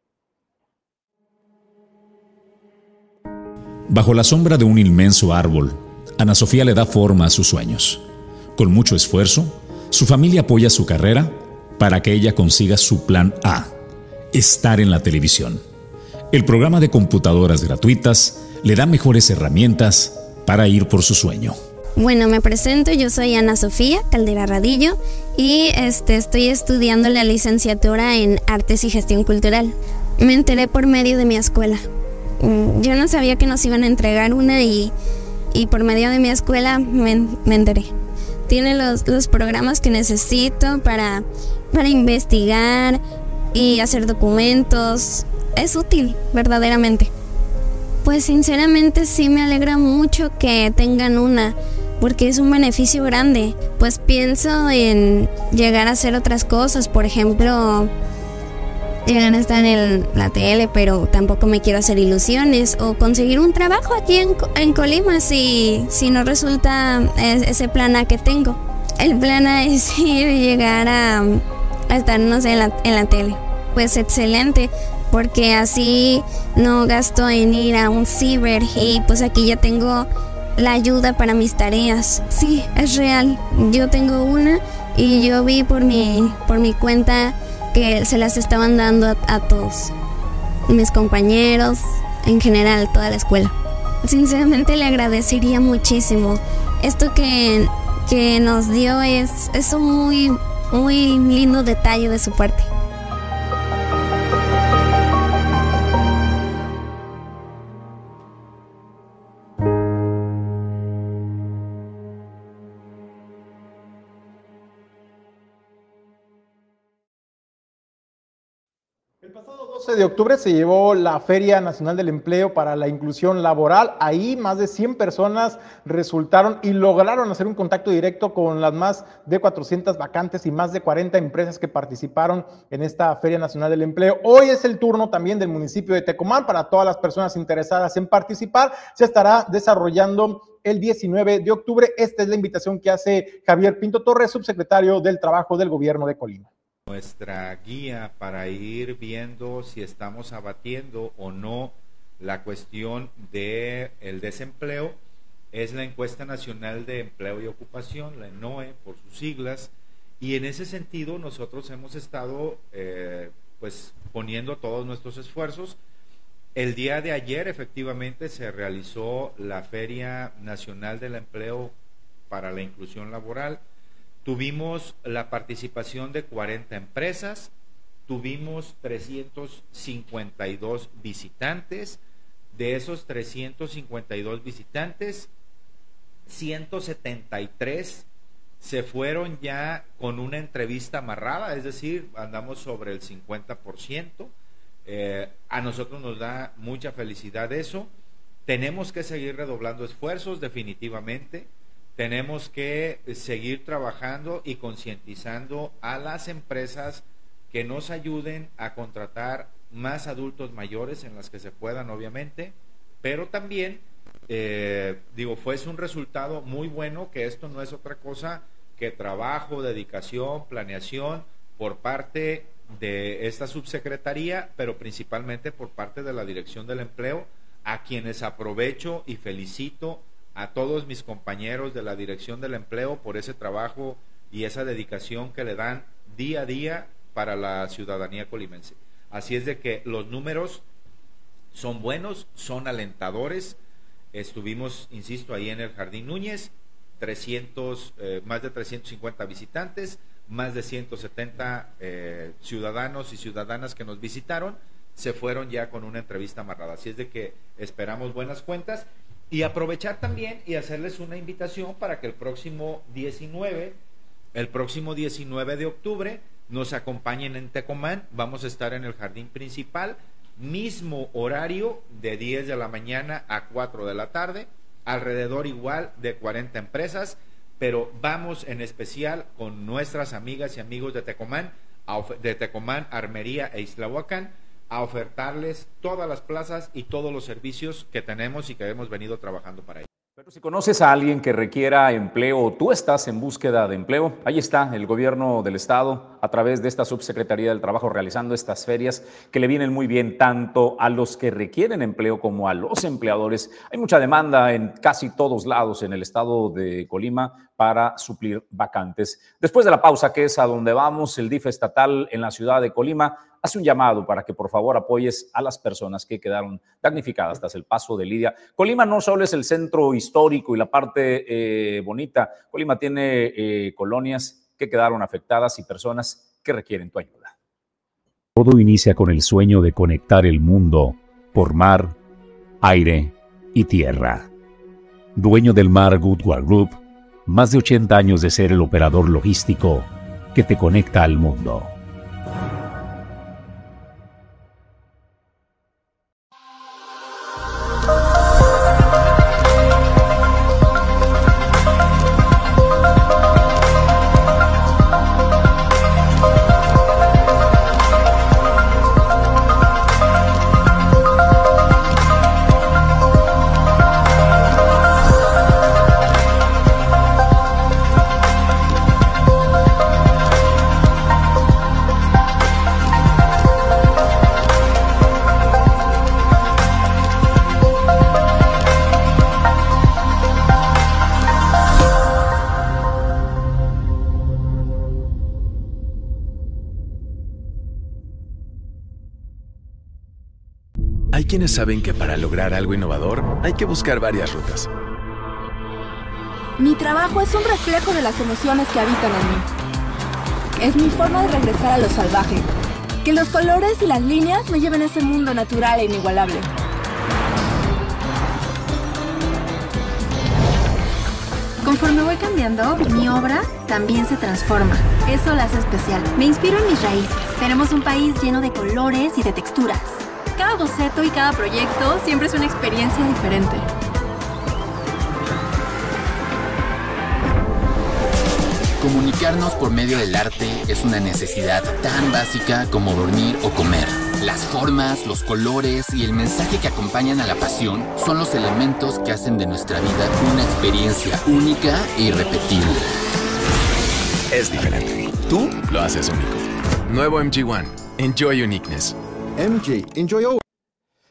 Bajo la sombra de un inmenso árbol, Ana Sofía le da forma a sus sueños. Con mucho esfuerzo, su familia apoya su carrera para que ella consiga su plan A, estar en la televisión. El programa de computadoras gratuitas le da mejores herramientas para ir por su sueño. Bueno, me presento, yo soy Ana Sofía Caldera Radillo y este, estoy estudiando la licenciatura en Artes y Gestión Cultural. Me enteré por medio de mi escuela. Mm, yo no sabía que nos iban a entregar una y, por medio de mi escuela me enteré tiene los, los programas que necesito para, para investigar y hacer documentos. Es útil, verdaderamente. Pues sinceramente sí me alegra mucho que tengan una, porque es un beneficio grande. Pues pienso en llegar a hacer otras cosas, por ejemplo, llegan a estar en la tele, pero tampoco me quiero hacer ilusiones o conseguir un trabajo aquí en, en Colima si, si no resulta ese plan A que tengo. El plan A es llegar a, a estar, no sé, en la, en la tele. Pues excelente, porque así no gasto en ir a un ciber y pues aquí ya tengo la ayuda para mis tareas. Sí, es real. Yo tengo una y yo vi por mi, por mi cuenta que se las estaban dando a, todos, mis compañeros, en general, toda la escuela. Sinceramente le agradecería muchísimo. Esto que, que nos dio es, es un muy, muy lindo detalle de su parte. De octubre se llevó la Feria Nacional del Empleo para la Inclusión Laboral. Ahí más de 100 personas resultaron y lograron hacer un contacto directo con las más de 400 vacantes y más de 40 empresas que participaron en esta Feria Nacional del Empleo. Hoy es el turno también del municipio de Tecomán para todas las personas interesadas en participar. Se estará desarrollando el 19 de octubre. Esta es la invitación que hace Javier Pinto Torres, subsecretario del Trabajo del Gobierno de Colima nuestra guía para ir viendo si estamos abatiendo o no la cuestión del el desempleo. Es la encuesta nacional de empleo y ocupación, la ENOE por sus siglas, y en ese sentido nosotros hemos estado eh, pues poniendo todos nuestros esfuerzos. El día de ayer efectivamente se realizó la Feria Nacional del Empleo para la Inclusión Laboral, Tuvimos la participación de 40 empresas, tuvimos 352 visitantes. De esos 352 visitantes, 173 se fueron ya con una entrevista amarrada, es decir, andamos sobre el 50%. Eh, a nosotros nos da mucha felicidad eso. Tenemos que seguir redoblando esfuerzos definitivamente tenemos que seguir trabajando y concientizando a las empresas que nos ayuden a contratar más adultos mayores en las que se puedan, obviamente, pero también, eh, digo, fue un resultado muy bueno que esto no es otra cosa que trabajo, dedicación, planeación por parte de esta subsecretaría, pero principalmente por parte de la Dirección del Empleo, a quienes aprovecho y felicito a todos mis compañeros de la Dirección del Empleo por ese trabajo y esa dedicación que le dan día a día para la ciudadanía colimense. Así es de que los números son buenos, son alentadores. Estuvimos, insisto, ahí en el Jardín Núñez, 300, eh, más de 350 visitantes, más de 170 eh, ciudadanos y ciudadanas que nos visitaron se fueron ya con una entrevista amarrada. Así es de que esperamos buenas cuentas y aprovechar también y hacerles una invitación para que el próximo 19, el próximo 19 de octubre, nos acompañen en Tecomán. Vamos a estar en el jardín principal, mismo horario de 10 de la mañana a 4 de la tarde, alrededor igual de 40 empresas, pero vamos en especial con nuestras amigas y amigos de Tecomán, de Tecomán, Armería e Islahuacán a ofertarles todas las plazas y todos los servicios que tenemos y que hemos venido trabajando para ellos. Pero si conoces a alguien que requiera empleo o tú estás en búsqueda de empleo, ahí está el gobierno del estado a través de esta subsecretaría del trabajo realizando estas ferias que le vienen muy bien tanto a los que requieren empleo como a los empleadores. Hay mucha demanda en casi todos lados en el estado de Colima para suplir vacantes. Después de la pausa, que es a donde vamos, el DIF estatal en la ciudad de Colima hace un llamado para que por favor apoyes a las personas que quedaron damnificadas tras el paso de Lidia. Colima no solo es el centro histórico y la parte eh, bonita, Colima tiene eh, colonias que quedaron afectadas y personas que requieren tu ayuda. Todo inicia con el sueño de conectar el mundo por mar, aire y tierra. Dueño del mar Goodward Group, más de 80 años de ser el operador logístico que te conecta al mundo. Saben que para lograr algo innovador hay que buscar varias rutas. Mi trabajo es un reflejo de las emociones que habitan en mí. Es mi forma de regresar a lo salvaje. Que los colores y las líneas me lleven a ese mundo natural e inigualable. Conforme voy cambiando, mi obra también se transforma. Eso la hace especial. Me inspiro en mis raíces. Tenemos un país lleno de colores y de texturas. Cada boceto y cada proyecto siempre es una experiencia diferente. Comunicarnos por medio del arte es una necesidad tan básica como dormir o comer. Las formas, los colores y el mensaje que acompañan a la pasión son los elementos que hacen de nuestra vida una experiencia única e irrepetible. Es diferente. Tú lo haces único. Nuevo MG1. Enjoy Uniqueness. MG, enjoy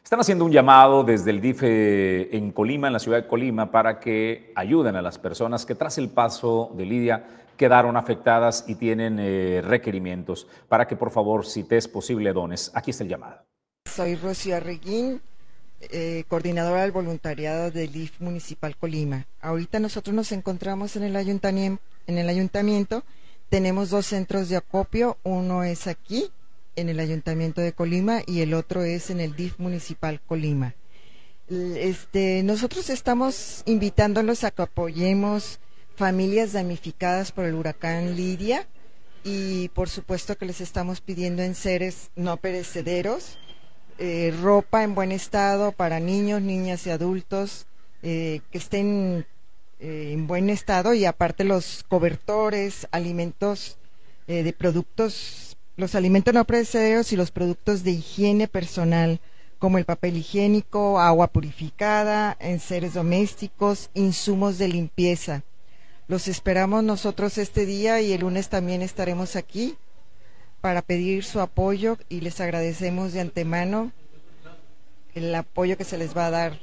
Están haciendo un llamado desde el DIF en Colima, en la ciudad de Colima, para que ayuden a las personas que tras el paso de Lidia quedaron afectadas y tienen eh, requerimientos, para que por favor, si te es posible, dones. Aquí está el llamado. Soy Rocío Arreguín, eh, coordinadora del voluntariado del DIF Municipal Colima. Ahorita nosotros nos encontramos en el, ayuntamiento, en el ayuntamiento, tenemos dos centros de acopio, uno es aquí en el Ayuntamiento de Colima y el otro es en el DIF Municipal Colima. Este, nosotros estamos invitándolos a que apoyemos familias damnificadas por el huracán Lidia y por supuesto que les estamos pidiendo en seres no perecederos, eh, ropa en buen estado para niños, niñas y adultos eh, que estén eh, en buen estado y aparte los cobertores, alimentos de productos los alimentos no perecederos y los productos de higiene personal, como el papel higiénico, agua purificada, enseres domésticos, insumos de limpieza. Los esperamos nosotros este día y el lunes también estaremos aquí para pedir su apoyo y les agradecemos de antemano el apoyo que se les va a dar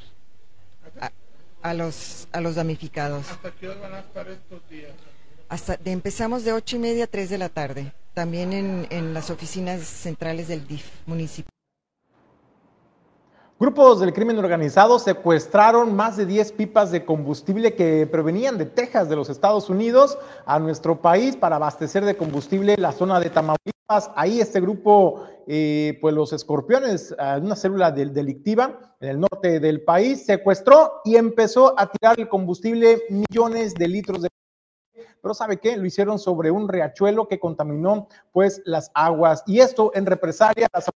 a, los, a los damnificados. Empezamos de ocho y media a tres de la tarde también en, en las oficinas centrales del DIF municipal. Grupos del crimen organizado secuestraron más de 10 pipas de combustible que provenían de Texas, de los Estados Unidos, a nuestro país para abastecer de combustible la zona de Tamaulipas. Ahí este grupo, eh, pues los escorpiones, una célula delictiva en el norte del país, secuestró y empezó a tirar el combustible millones de litros de pero ¿sabe qué? Lo hicieron sobre un riachuelo que contaminó pues las aguas y esto en represalia las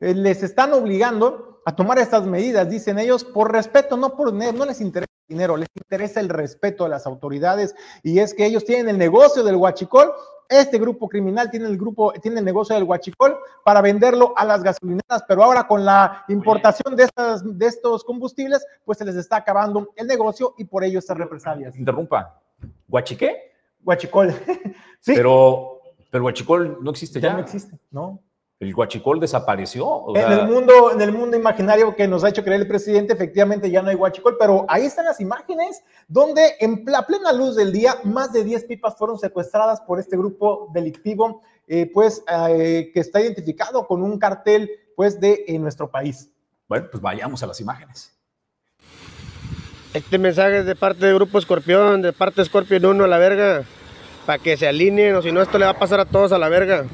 eh, les están obligando a tomar estas medidas, dicen ellos, por respeto, no por no les interesa el dinero, les interesa el respeto de las autoridades y es que ellos tienen el negocio del huachicol, este grupo criminal tiene el grupo tiene el negocio del huachicol para venderlo a las gasolineras, pero ahora con la importación de estas de estos combustibles, pues se les está acabando el negocio y por ello estas represalias. Interrumpa. ¿Huachiqué? Huachicol. sí. Pero pero huachicol no existe ya. Ya no existe, ¿no? el guachicol desapareció. en, el mundo, en el mundo imaginario que nos ha hecho creer el presidente, efectivamente ya no hay guachicol, pero ahí están las imágenes donde en la plena luz del día más de 10 pipas fueron secuestradas por este grupo delictivo, eh, pues eh, que está identificado con un cartel pues de en nuestro país. Bueno, pues vayamos a las imágenes. Este mensaje es de parte de Grupo Escorpión, de parte de Escorpión 1 a la verga, para que se alineen o si no esto le va a pasar a todos a la verga.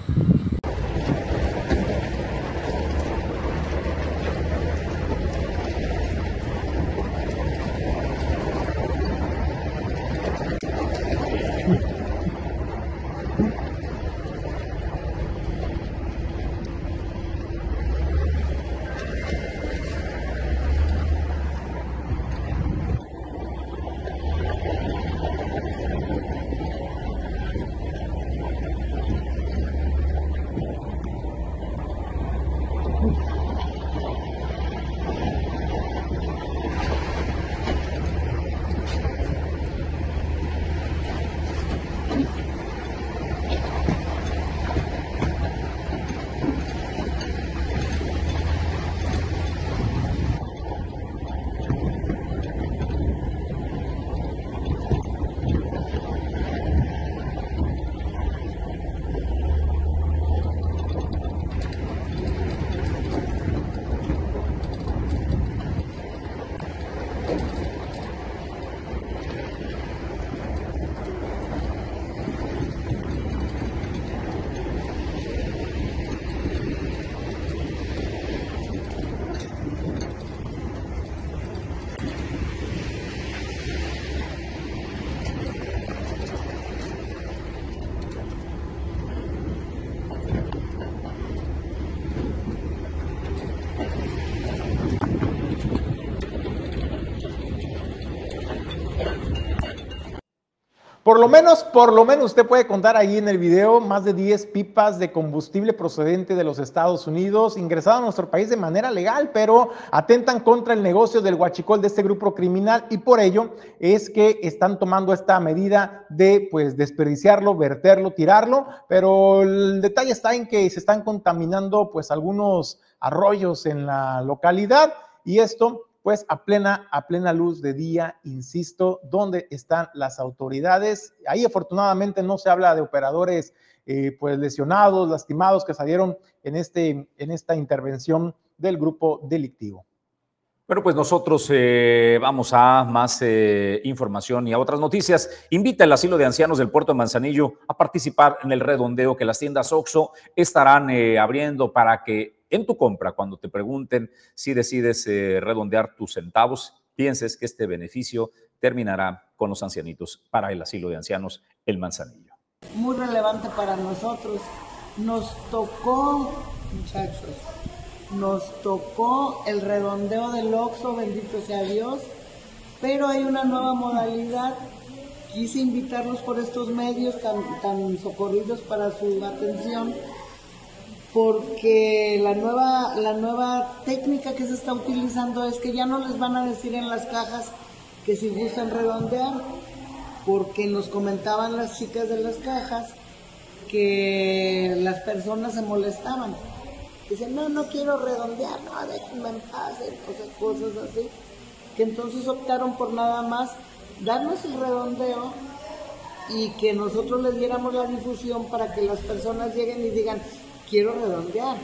Por lo menos, por lo menos usted puede contar ahí en el video más de 10 pipas de combustible procedente de los Estados Unidos ingresado a nuestro país de manera legal, pero atentan contra el negocio del huachicol de este grupo criminal y por ello es que están tomando esta medida de pues desperdiciarlo, verterlo, tirarlo, pero el detalle está en que se están contaminando pues algunos arroyos en la localidad y esto pues a plena, a plena luz de día, insisto, ¿dónde están las autoridades? Ahí afortunadamente no se habla de operadores eh, pues lesionados, lastimados que salieron en, este, en esta intervención del grupo delictivo. Bueno, pues nosotros eh, vamos a más eh, información y a otras noticias. Invita el asilo de ancianos del puerto de Manzanillo a participar en el redondeo que las tiendas OXO estarán abriendo para que en tu compra, cuando te pregunten si decides eh, redondear tus centavos, pienses que este beneficio terminará con los ancianitos para el asilo de ancianos El Manzanillo. Muy relevante para nosotros. Nos tocó, muchachos, nos tocó el redondeo del OXO, bendito sea Dios, pero hay una nueva modalidad. Quise invitarlos por estos medios tan socorridos para su atención porque la nueva, la nueva técnica que se está utilizando es que ya no les van a decir en las cajas que si gustan redondear, porque nos comentaban las chicas de las cajas que las personas se molestaban. Dicen, no, no quiero redondear, no, déjenme en paz, cosas así. Que entonces optaron por nada más darnos el redondeo y que nosotros les diéramos la difusión para que las personas lleguen y digan, quiero redondear.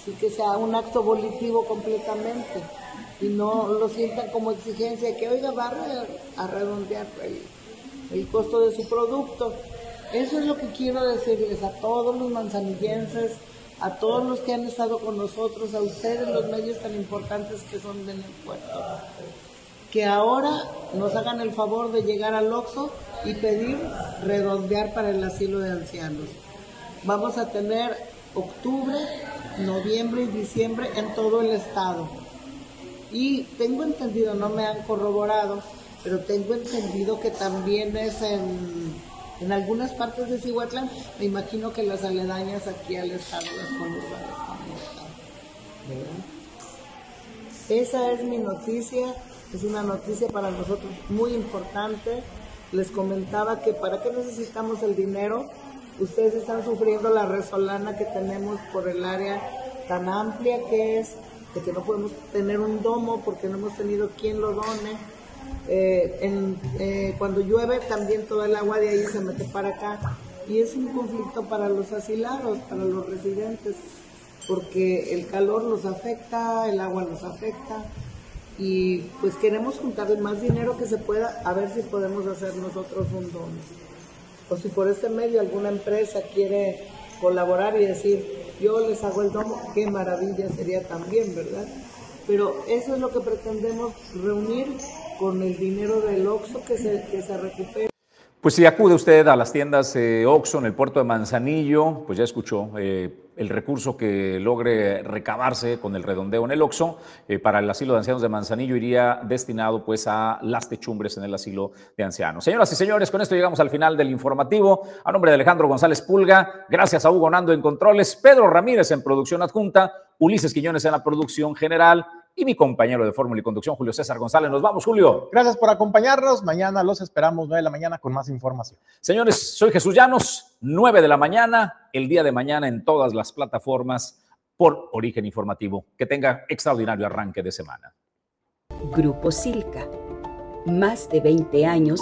Así que sea un acto volitivo completamente y no lo sientan como exigencia que, oiga, va a redondear el, costo de su producto. Eso es lo que quiero decirles a todos los manzanillenses, a todos los que han estado con nosotros, a ustedes los medios tan importantes que son del puerto, que ahora nos hagan el favor de llegar al OXO y pedir redondear para el asilo de ancianos. Vamos a tener octubre, noviembre y diciembre en todo el estado. Y tengo entendido, no me han corroborado, pero tengo entendido que también es en, en algunas partes de Cihuatlán, me imagino que las aledañas aquí al estado, las conurbadas también. Esa es mi noticia, es una noticia para nosotros muy importante. Les comentaba que para qué necesitamos el dinero, ustedes están sufriendo la resolana que tenemos por el área tan amplia que es, de que no podemos tener un domo porque no hemos tenido quien lo done. Eh, eh, cuando llueve también todo el agua de ahí se mete para acá y es un conflicto para los asilados, para los residentes, porque el calor los afecta, el agua los afecta y pues queremos juntar el más dinero que se pueda a ver si podemos hacer nosotros un domo. O si por este medio alguna empresa quiere colaborar y decir, yo les hago el domo, qué maravilla sería también, ¿verdad? Pero eso es lo que pretendemos reunir con el dinero del OXO que se, que se recupere. Pues si acude usted a las tiendas eh, OXO en el puerto de Manzanillo, pues ya escuchó eh, el recurso que logre recabarse con el redondeo en el OXO eh, para el asilo de ancianos de Manzanillo iría destinado pues a las techumbres en el asilo de ancianos. Señoras y señores, con esto llegamos al final del informativo. A nombre de Alejandro González Pulga, gracias a Hugo Nando en controles, Pedro Ramírez en producción adjunta, Ulises Quiñones en la producción general y mi compañero de Fórmula y Conducción, Julio César González. Nos vamos, Julio. Gracias por acompañarnos. Mañana los esperamos 9 de la mañana con más información. Señores, soy Jesús Llanos, 9 de la mañana, el día de mañana en todas las plataformas por Origen Informativo. Que tenga extraordinario arranque de semana. Grupo Silca. Más de 20 años